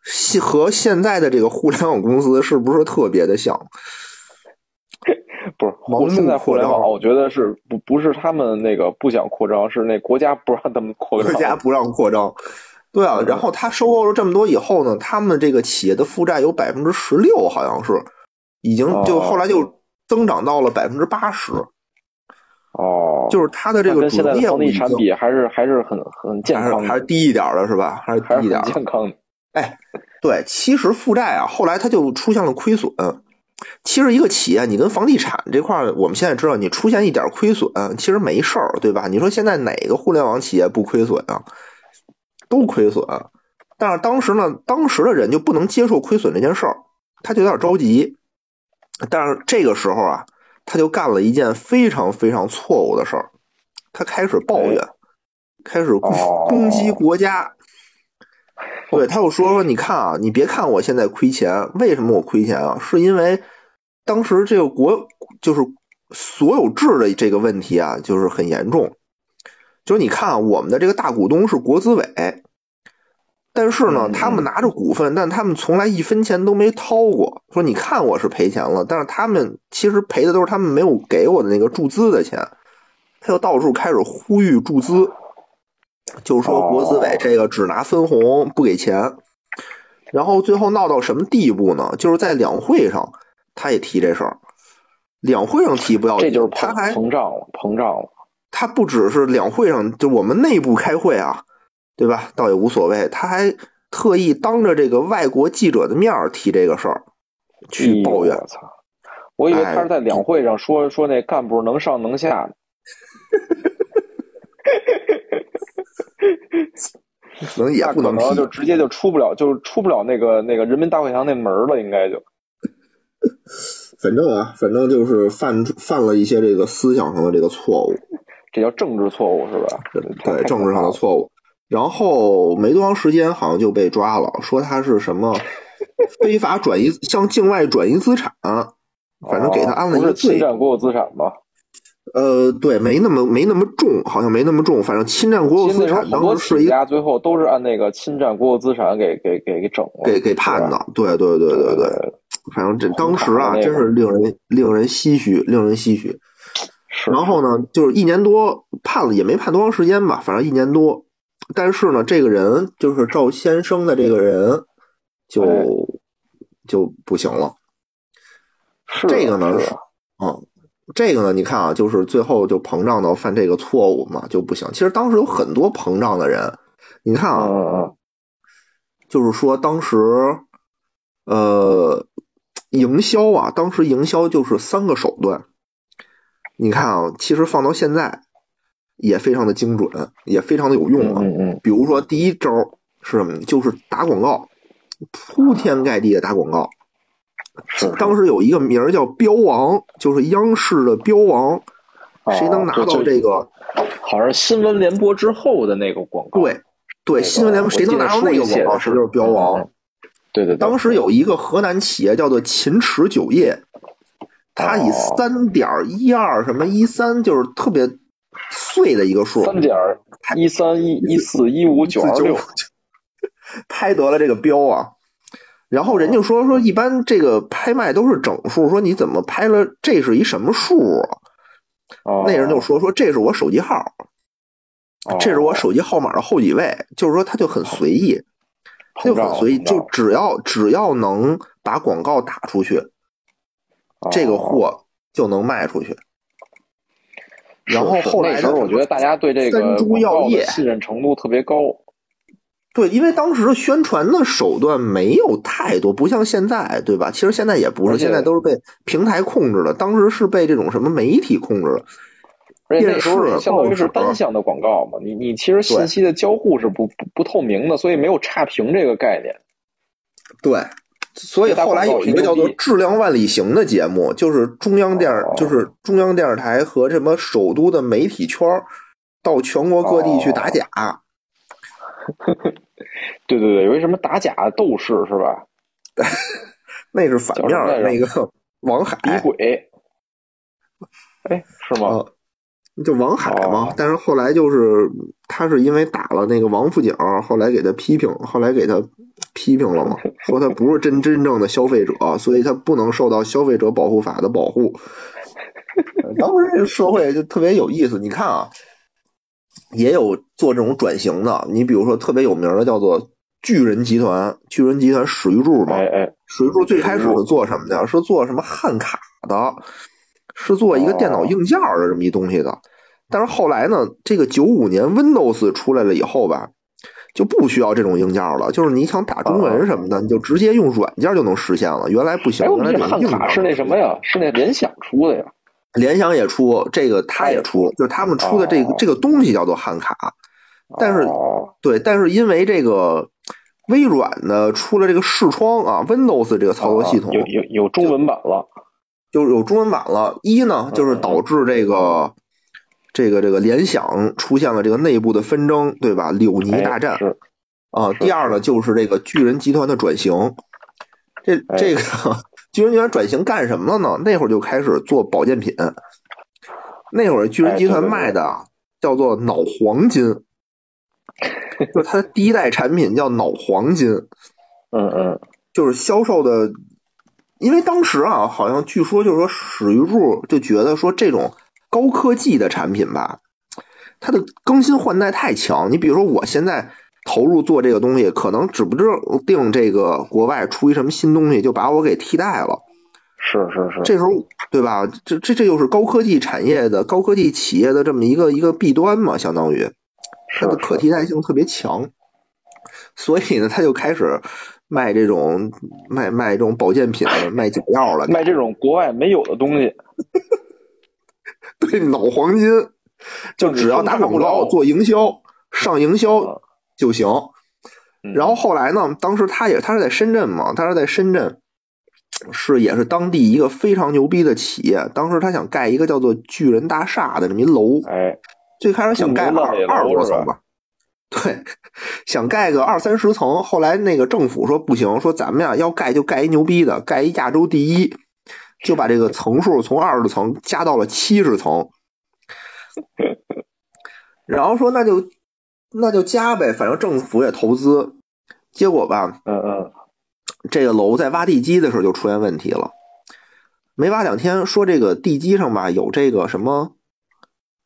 和现在的这个互联网公司是不是特别的像？不是，盲目互联网，我觉得是不不是他们那个不想扩张，是那国家不让他们扩张。国家不让扩张，对啊。然后他收购了这么多以后呢，他们这个企业的负债有百分之十六，好像是已经就后来就增长到了百分之八十。哦，就是它的这个主业房地产比还是还是很很健康，还是低一点的是吧？还是低一点健康。哎，对，其实负债啊，后来它就出现了亏损。其实一个企业，你跟房地产这块我们现在知道，你出现一点亏损，其实没事儿，对吧？你说现在哪个互联网企业不亏损啊？都亏损。但是当时呢，当时的人就不能接受亏损这件事儿，他就有点着急。但是这个时候啊。他就干了一件非常非常错误的事儿，他开始抱怨，开始攻击国家。对，他又说说，你看啊，你别看我现在亏钱，为什么我亏钱啊？是因为当时这个国就是所有制的这个问题啊，就是很严重。就是你看啊，我们的这个大股东是国资委。但是呢，他们拿着股份，但他们从来一分钱都没掏过。说你看我是赔钱了，但是他们其实赔的都是他们没有给我的那个注资的钱。他就到处开始呼吁注资，就说国资委这个只拿分红不给钱。然后最后闹到什么地步呢？就是在两会上，他也提这事儿。两会上提不要紧，这就是他还膨胀了，膨胀了。他不只是两会上就我们内部开会啊，对吧？倒也无所谓，他还特意当着这个外国记者的面提这个事儿，去抱怨。我操！我以为他是在两会上说说那干部能上能下。可能也不能就直接就出不了，就出不了那个那个人民大会堂那门了，应该就。反正啊，反正就是犯犯了一些这个思想上的这个错误，这叫政治错误是吧？对，政治上的错误。然后没多长时间，好像就被抓了，说他是什么 非法转移向境外转移资产，反正给他安了一个罪。侵占国有资产吧？呃，对，没那么没那么重，好像没那么重。反正侵占国有资产，当时是一家最后都是按那个侵占国有资产给给给给整了，给给判的。对对对对对，反正这当时啊，真是令人令人唏嘘，令人唏嘘。然后呢，就是一年多判了，也没判多长时间吧，反正一年多。但是呢，这个人就是赵先生的这个人，就就不行了。这个呢，嗯。这个呢，你看啊，就是最后就膨胀到犯这个错误嘛，就不行。其实当时有很多膨胀的人，你看啊，就是说当时，呃，营销啊，当时营销就是三个手段。你看啊，其实放到现在也非常的精准，也非常的有用啊。比如说第一招是什么？就是打广告，铺天盖地的打广告。当时有一个名儿叫“标王”，就是央视的“标王”，谁能拿到这个？好像新闻联播之后的那个广告。对，对，新闻联播谁能拿到那个广告？谁就是“标王”。对对。当时有一个河南企业叫做秦池酒业，它以三点一二什么一三，就是特别碎的一个数，三点一三一一四一五九二六，拍得了这个标啊。然后人家说说，一般这个拍卖都是整数，说你怎么拍了？这是一什么数啊？那人就说说这是我手机号，这是我手机号码的后几位，就是说他就很随意，就很随意，就只要只要能把广告打出去，这个货就能卖出去。然后后来那时候，我觉得大家对这个三株药业信任程度特别高。对，因为当时的宣传的手段没有太多，不像现在，对吧？其实现在也不是，现在都是被平台控制的。当时是被这种什么媒体控制的，电视、相当于是单向的广告嘛。你你其实信息的交互是不不不透明的，所以没有差评这个概念。对，所以后来有一个叫做“质量万里行”的节目，就是中央电，就是中央电视台和什么首都的媒体圈到全国各地去打假。对对对，有一什么打假斗士是吧？那是反面那个 王海李鬼，哎，是吗？就王海嘛。但是后来就是他是因为打了那个王府井，后来给他批评，后来给他批评了嘛，说他不是真真正的消费者，所以他不能受到消费者保护法的保护。当时这个社会就特别有意思，你看啊。也有做这种转型的，你比如说特别有名的叫做巨人集团，巨人集团史玉柱嘛，史玉柱最开始是做什么的？是做什么汉卡的？是做一个电脑硬件的这么一东西的。但是后来呢，这个九五年 Windows 出来了以后吧，就不需要这种硬件了，就是你想打中文什么的，你就直接用软件就能实现了。原来不行，原来得汉卡是那什么呀？是那联想出的呀。联想也出这个，他也出，就是他们出的这个这个东西叫做汉卡，但是对，但是因为这个微软呢出了这个视窗啊，Windows 这个操作系统有有有中文版了，就有中文版了。一呢就是导致这个这个这个联想出现了这个内部的纷争，对吧？柳泥大战啊。第二呢就是这个巨人集团的转型，这这个。巨人集团转型干什么了呢？那会儿就开始做保健品。那会儿巨人集团卖的叫做脑黄金，就它的第一代产品叫脑黄金。嗯嗯，就是销售的，因为当时啊，好像据说就是说史玉柱就觉得说这种高科技的产品吧，它的更新换代太强。你比如说我现在。投入做这个东西，可能指不定这个国外出一什么新东西，就把我给替代了。是是是，这时候对吧？这这这又是高科技产业的高科技企业的这么一个一个弊端嘛，相当于它的可替代性特别强，所以呢，他就开始卖这种卖卖这种保健品、卖假药了，卖这种国外没有的东西。对，脑黄金，就只要打广告、做营销、上营销就行。然后后来呢，当时他也他是在深圳嘛，他是在深圳。是，也是当地一个非常牛逼的企业。当时他想盖一个叫做巨人大厦的这么一楼，哎，最开始想盖二二十多层吧，对，想盖个二三十层。后来那个政府说不行，说咱们呀要盖就盖一牛逼的，盖一亚洲第一，就把这个层数从二十层加到了七十层。然后说那就那就加呗，反正政府也投资。结果吧，嗯嗯。这个楼在挖地基的时候就出现问题了，没挖两天，说这个地基上吧有这个什么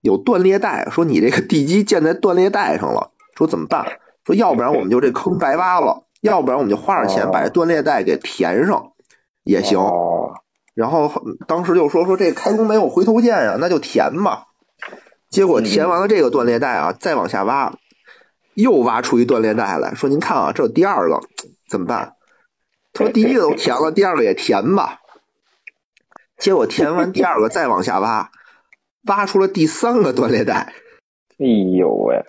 有断裂带，说你这个地基建在断裂带上了，说怎么办？说要不然我们就这坑白挖了，要不然我们就花点钱把这断裂带给填上也行。然后当时就说说这开工没有回头箭呀，那就填吧。结果填完了这个断裂带啊，再往下挖，又挖出一断裂带来说您看啊，这第二个怎么办？他说：“第一个都填了，第二个也填吧。”结果填完第二个，再往下挖，挖出了第三个断裂带。哎呦喂！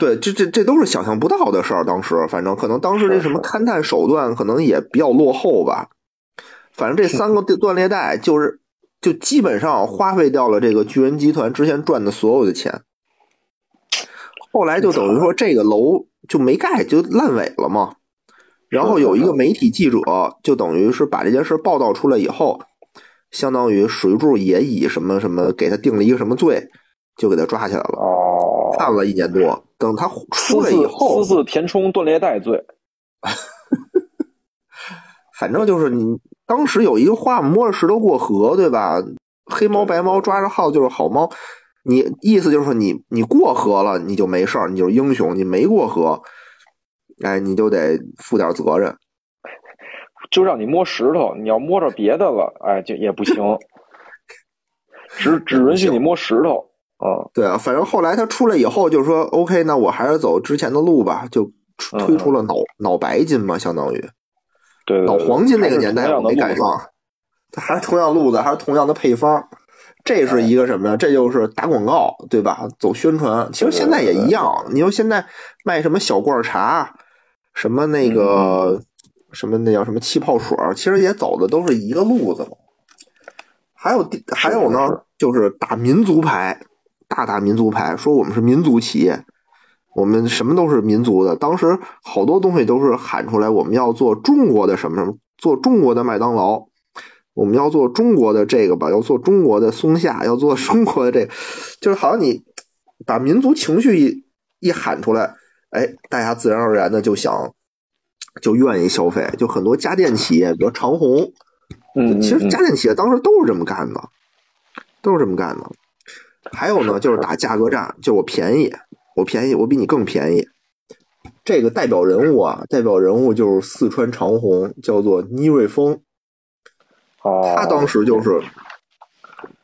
对，这这这都是想象不到的事儿。当时，反正可能当时这什么勘探手段可能也比较落后吧。反正这三个断裂带就是，就基本上花费掉了这个巨人集团之前赚的所有的钱。后来就等于说这个楼就没盖，就烂尾了嘛。然后有一个媒体记者，就等于是把这件事报道出来以后，相当于水柱也以什么什么给他定了一个什么罪，就给他抓起来了。哦，判了一年多。等他出来以后，私自填充断裂带罪。反正就是你当时有一个话，摸着石头过河，对吧？黑猫白猫抓着耗就是好猫。你意思就是说，你你过河了，你就没事儿，你就是英雄；你没过河。哎，你就得负点责任，就让你摸石头，你要摸着别的了，哎，就也不行，只只允许你摸石头。啊，对啊，反正后来他出来以后就说，OK，那我还是走之前的路吧，就推出了脑脑白金嘛，相当于，对，脑黄金那个年代我没赶上，他还是同样路子，还是同样的配方，这是一个什么呀？这就是打广告，对吧？走宣传，其实现在也一样。你说现在卖什么小罐茶？什么那个什么那叫什么气泡水其实也走的都是一个路子。还有还有呢，就是打民族牌，大打民族牌，说我们是民族企业，我们什么都是民族的。当时好多东西都是喊出来，我们要做中国的什么什么，做中国的麦当劳，我们要做中国的这个吧，要做中国的松下，要做中国的这，就是好像你把民族情绪一一喊出来。哎，大家自然而然的就想，就愿意消费，就很多家电企业，比如长虹，嗯，其实家电企业当时都是这么干的，都是这么干的。还有呢，就是打价格战，就我便宜，我便宜，我比你更便宜。这个代表人物啊，代表人物就是四川长虹，叫做倪瑞峰。哦，他当时就是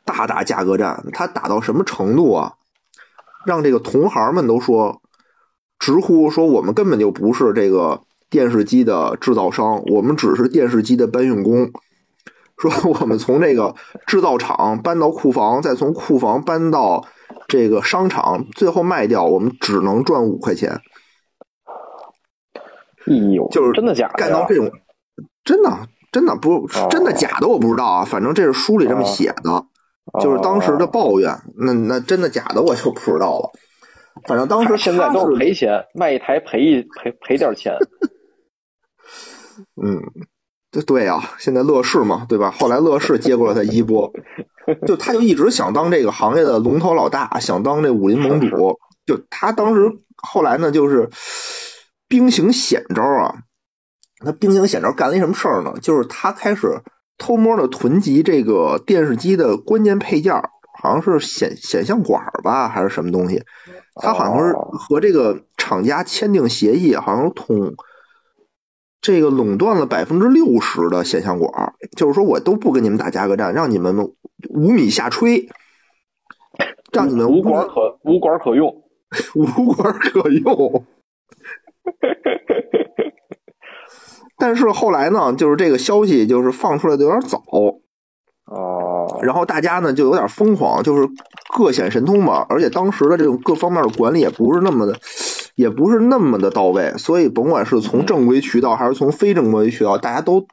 大打价格战，他打到什么程度啊？让这个同行们都说。直呼说：“我们根本就不是这个电视机的制造商，我们只是电视机的搬运工。说我们从这个制造厂搬到库房，再从库房搬到这个商场，最后卖掉，我们只能赚五块钱。哎呦，就是真的假的？干到这种，真的真的不真的假的，我不知道啊。反正这是书里这么写的，就是当时的抱怨。那那真的假的，我就不知道了。”反正当时现在都是赔钱，卖一台赔一赔赔点钱。嗯，对对呀，现在乐视嘛，对吧？后来乐视接过了他衣钵，就他就一直想当这个行业的龙头老大，想当这武林盟主。就他当时后来呢，就是兵行险招啊。他兵行险招干了一什么事儿呢？就是他开始偷摸的囤积这个电视机的关键配件，好像是显显像管吧，还是什么东西。他好像是和这个厂家签订协议，好像通这个垄断了百分之六十的显像管，就是说我都不跟你们打价格战，让你们五米下吹，让你们无管可无管可用，无管可用。但是后来呢，就是这个消息就是放出来的有点早，哦，然后大家呢就有点疯狂，就是各显神通吧，而且当时的这种各方面的管理也不是那么的，也不是那么的到位，所以甭管是从正规渠道还是从非正规渠道，大家都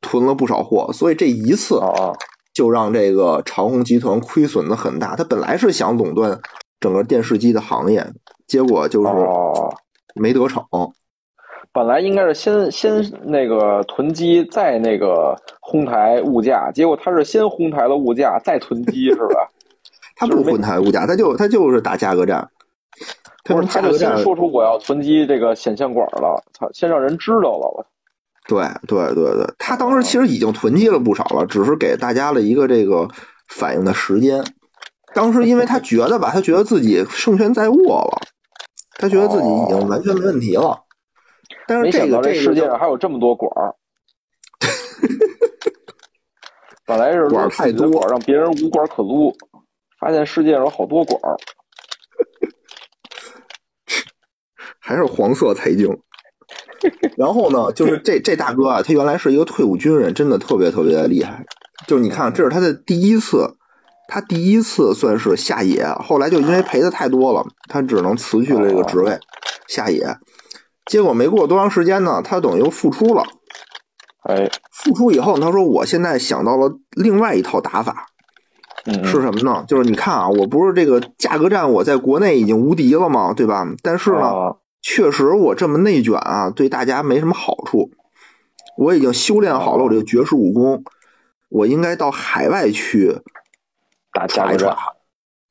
囤了不少货，所以这一次啊就让这个长虹集团亏损的很大。他本来是想垄断整个电视机的行业，结果就是没得逞。本来应该是先先那个囤积，再那个哄抬物价，结果他是先哄抬了物价，再囤积，是吧？他不哄抬物价，他就他就是打价格战。不是，他就先说出我要囤积这个显像管了，他先让人知道了。对对对对，他当时其实已经囤积了不少了，只是给大家了一个这个反应的时间。当时因为他觉得吧，他觉得自己胜券在握了，他觉得自己已经完全没问题了。但是这个这世界上还有这么多管儿，本来是管太多，让别人无管可撸，发现世界上有好多管儿，还是黄色财经。然后呢，就是这这大哥啊，他原来是一个退伍军人，真的特别特别的厉害。就是你看，这是他的第一次，他第一次算是下野，后来就因为赔的太多了，他只能辞去了这个职位下野。结果没过多长时间呢，他等于又复出了。哎，复出以后，他说：“我现在想到了另外一套打法，是什么呢？就是你看啊，我不是这个价格战，我在国内已经无敌了嘛，对吧？但是呢，确实我这么内卷啊，对大家没什么好处。我已经修炼好了我这个绝世武功，我应该到海外去打价格战。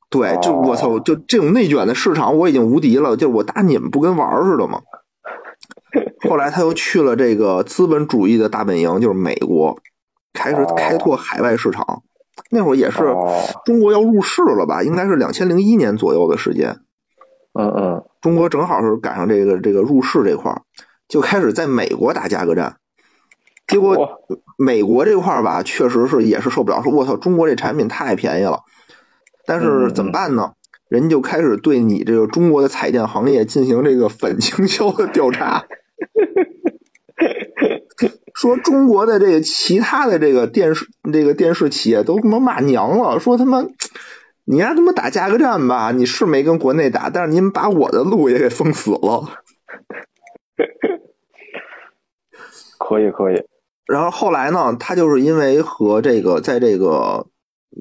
对，就我操，就这种内卷的市场，我已经无敌了。就我打你们不跟玩似的吗？” 后来他又去了这个资本主义的大本营，就是美国，开始开拓海外市场。那会儿也是中国要入市了吧？应该是两千零一年左右的时间。嗯嗯，中国正好是赶上这个这个入市这块儿，就开始在美国打价格战。结果美国这块儿吧，确实是也是受不了，说我操，中国这产品太便宜了。但是怎么办呢？人家就开始对你这个中国的彩电行业进行这个反倾销的调查。说中国的这个其他的这个电视这个电视企业都他妈骂娘了，说他妈你让他们打价格战吧，你是没跟国内打，但是你们把我的路也给封死了。可以可以。然后后来呢，他就是因为和这个在这个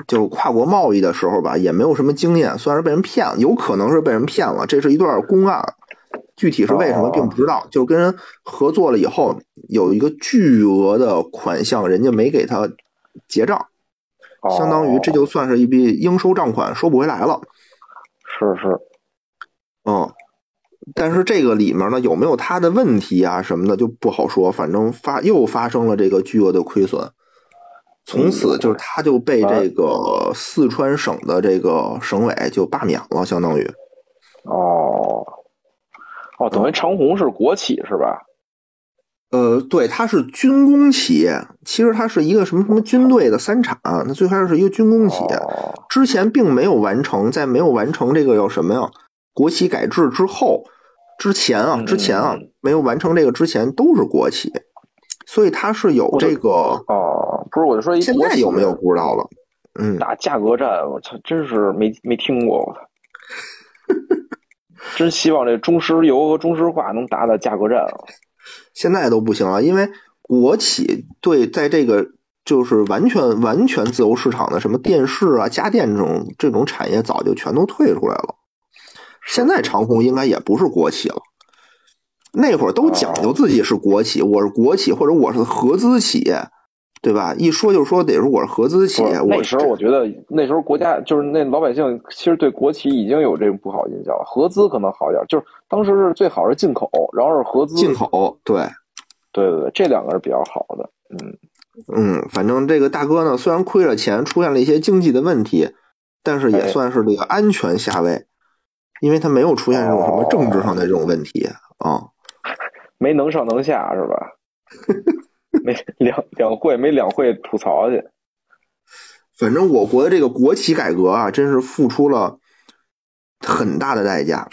就是跨国贸易的时候吧，也没有什么经验，算是被人骗了，有可能是被人骗了，这是一段公案。具体是为什么并不知道，就跟人合作了以后，有一个巨额的款项，人家没给他结账，相当于这就算是一笔应收账款，收不回来了。是是，嗯，但是这个里面呢，有没有他的问题啊什么的就不好说，反正发又发生了这个巨额的亏损，从此就是他就被这个四川省的这个省委就罢免了，相当于。哦。哦，等于长虹是国企是吧？呃，对，它是军工企业。其实它是一个什么什么军队的三厂，它最开始是一个军工企业。之前并没有完成，在没有完成这个叫什么呀？国企改制之后，之前啊，之前啊，没有完成这个之前都是国企，所以它是有这个。哦，不是，我就说现在有没有不知道了。嗯，打价格战，我操，真是没没听过，我操。真希望这中石油和中石化能打打价格战啊！现在都不行了，因为国企对在这个就是完全完全自由市场的什么电视啊、家电这种这种产业早就全都退出来了。现在长虹应该也不是国企了，那会儿都讲究自己是国企，我是国企或者我是合资企业。对吧？一说就说得是我是合资企业。那时候我觉得那时候国家就是那老百姓其实对国企已经有这种不好印象了。合资可能好一点，就是当时是最好是进口，然后是合资。进口，对，对对对，这两个是比较好的。嗯嗯，反正这个大哥呢，虽然亏了钱，出现了一些经济的问题，但是也算是这个安全下位，因为他没有出现这种什么政治上的这种问题啊。没能上能下是吧？没两两会没两会吐槽去。反正我国的这个国企改革啊，真是付出了很大的代价。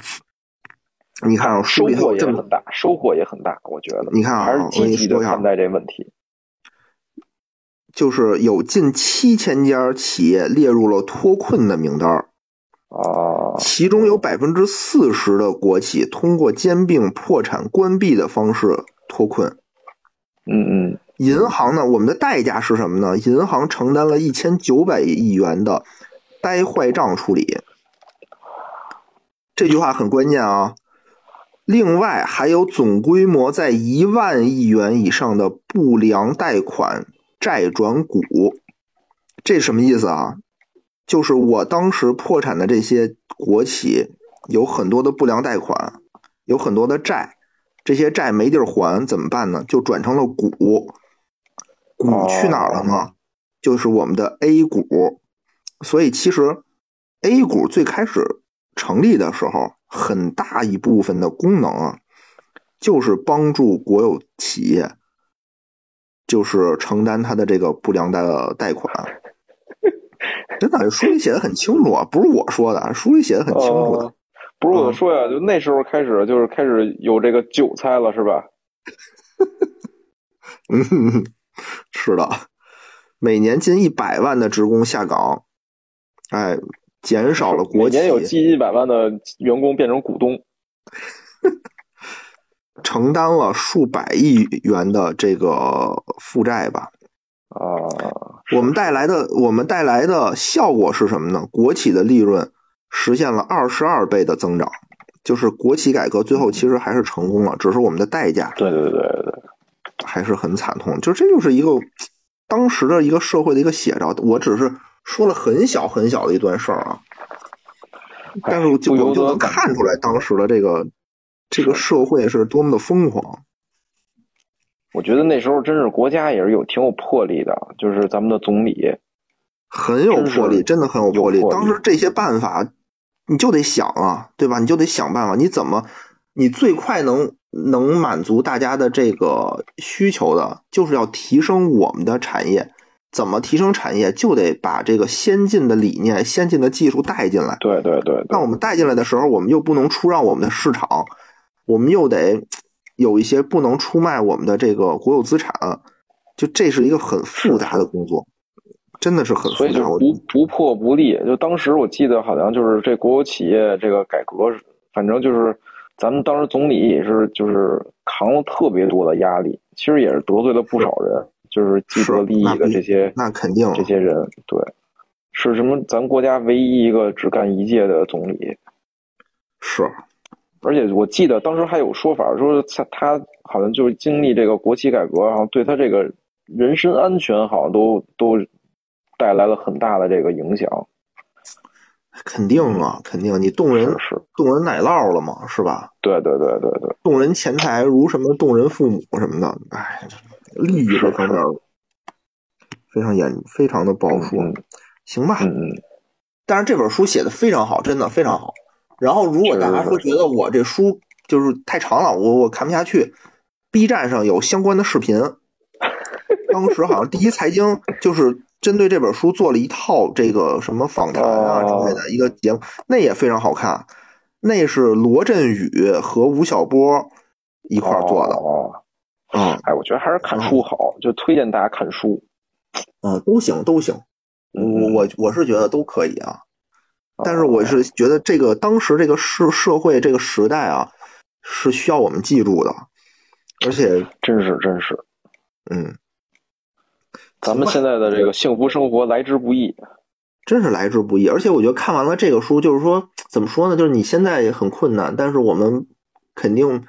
你看啊，收获也很大，收获也很大，我觉得。你看啊积极的看待这问题。就是有近七千家企业列入了脱困的名单儿，啊，其中有百分之四十的国企通过兼并、破产、关闭的方式脱困。嗯嗯，银行呢，我们的代价是什么呢？银行承担了一千九百亿元的呆坏账处理。这句话很关键啊。另外，还有总规模在一万亿元以上的不良贷款债转股，这什么意思啊？就是我当时破产的这些国企有很多的不良贷款，有很多的债，这些债没地儿还怎么办呢？就转成了股，股去哪儿了呢？就是我们的 A 股。所以其实 A 股最开始成立的时候，很大一部分的功能啊，就是帮助国有企业，就是承担它的这个不良的贷款。真的，书里写的很清楚啊，不是我说的，书里写的很清楚的。哦不是我说呀，就那时候开始，就是开始有这个韭菜了，是吧？嗯，是的，每年近一百万的职工下岗，哎，减少了国企每年有近一百万的员工变成股东。承担了数百亿元的这个负债吧。啊，我们带来的我们带来的效果是什么呢？国企的利润实现了二十二倍的增长，就是国企改革最后其实还是成功了，只是我们的代价对对对对对，还是很惨痛。就这就是一个当时的一个社会的一个写照。我只是说了很小很小的一段事儿啊，但是就我们就能看出来当时的这个这个社会是多么的疯狂。我觉得那时候真是国家也是有挺有魄力的，就是咱们的总理，很有魄力，真真的很。有魄力当时这些办法，你就得想啊，对吧？你就得想办法，你怎么，你最快能能满足大家的这个需求的，就是要提升我们的产业。怎么提升产业，就得把这个先进的理念、先进的技术带进来。对对对对，那我们带进来的时候，我们又不能出让我们的市场，我们又得有一些不能出卖我们的这个国有资产，就这是一个很复杂的工作，真的是很复杂。所以就我不不破不立。就当时我记得好像就是这国有企业这个改革，反正就是咱们当时总理也是就是扛了特别多的压力，其实也是得罪了不少人，就是既得利益的这些那肯定这些人，对，是什么？咱国家唯一一个只干一届的总理。是而且我记得当时还有说法，说他他好像就是经历这个国企改革，然后对他这个人身安全好像都都带来了很大的这个影响。肯定啊，肯定你动人是是，动人奶酪了嘛，是吧？对对对对对，动人钱财如什么动人父母什么的，哎，利益这方面非常严，非常的不好说。嗯行吧，但是这本书写的非常好，真的非常好。然后，如果大家说觉得我这书就是太长了，我我看不下去，B 站上有相关的视频。当时好像第一财经就是针对这本书做了一套这个什么访谈啊之类的一个节目，那也非常好看。那是罗振宇和吴晓波一块儿做的，哦，嗯。哎，我觉得还是看书好，就推荐大家看书。嗯，都行都行。我我我是觉得都可以啊，哦但是我是觉得这个当时这个社社会这个时代啊，是需要我们记住的，而且真是真是，嗯，咱们现在的这个幸福生活来之不易。真是来之不易。而且我觉得看完了这个书，就是说怎么说呢？就是你现在也很困难，但是我们肯定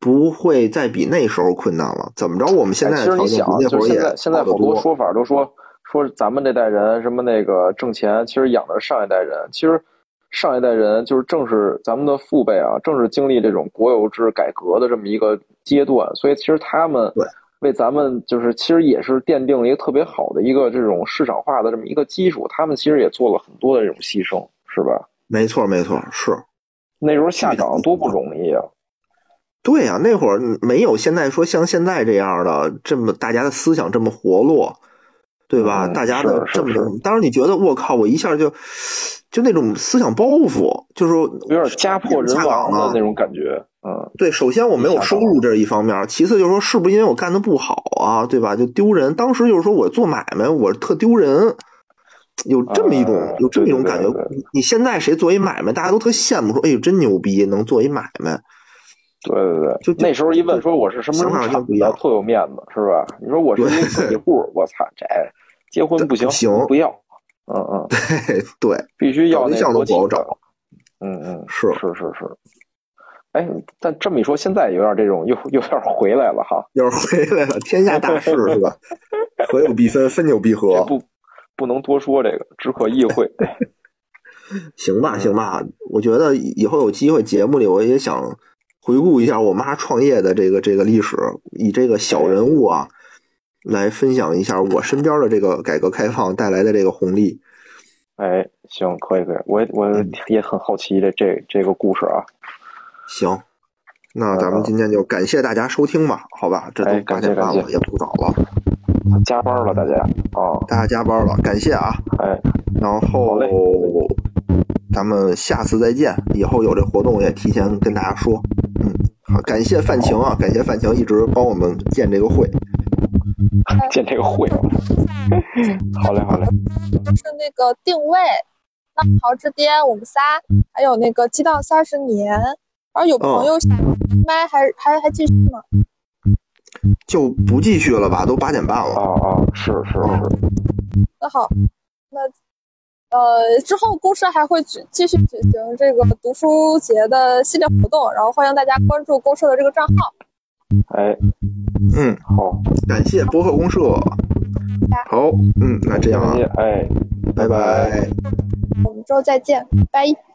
不会再比那时候困难了。怎么着？我们现在条件比，那就会儿也是现在现在好多。好多说法都说说咱们这代人什么那个挣钱，其实养的是上一代人。其实上一代人就是正是咱们的父辈啊，正是经历这种国有制改革的这么一个阶段，所以其实他们对为咱们就是其实也是奠定了一个特别好的一个这种市场化的这么一个基础。他们其实也做了很多的这种牺牲，是吧？没错，没错，是。那时候下岗多不容易啊！对呀、那会儿没有现在说像现在这样的这么大家的思想这么活络，对吧？嗯大家的这么，当时你觉得我靠，我一下就就那种思想包袱，就是有点家破人亡的那种感觉。嗯，对，首先我没有收入，这是一方面；其次就是说，是不是因为我干的不好啊，对吧？就丢人。当时就是说我做买卖，我特丢人，有这么一种、呃有这么一种感觉对对对。你现在谁做一买卖，大家都特羡慕，说哎呦真牛逼，能做一买卖。对对对，就就那时候一问说我是什么什么厂特有面子，是吧？你说我是一个个体户，我操，这结婚不行，不行不要，嗯嗯，对 对，必须要对象都不好找。嗯嗯，是是是是。哎，但这么一说，现在有点这种又又有点回来了哈，要是回来了，天下大事是吧？合有必分，分有必合。不不能多说这个，只可意会。行吧，嗯行吧，我觉得以后有机会节目里我也想回顾一下我妈创业的这个这个历史，以这个小人物啊来分享一下我身边的这个改革开放带来的这个红利。哎，行，可以可以，我也我嗯也很好奇这这这个故事啊。行，那咱们今天就感谢大家收听吧，好吧？这都感谢感谢点半了，也不早了，加班了，大家啊，大家加班了，感谢啊。哎，然后咱们下次再见，以后有这活动也提前跟大家说。嗯，好，感谢范晴啊，感谢范晴一直帮我们建这个会。建这个会，好嘞好嘞，就是那个定位，浪潮之巅，我们仨，还有那个激荡三十年，然后有朋友想麦还还还继续吗？就不继续了吧，都八点半啊了。啊，是是是，那好，那呃之后公社还会举继续举行这个读书节的系列活动，然后欢迎大家关注公社的这个账号。哎，嗯，好，感谢博客公社。好，嗯，那这样啊哎。拜拜。我们之后再见，拜拜。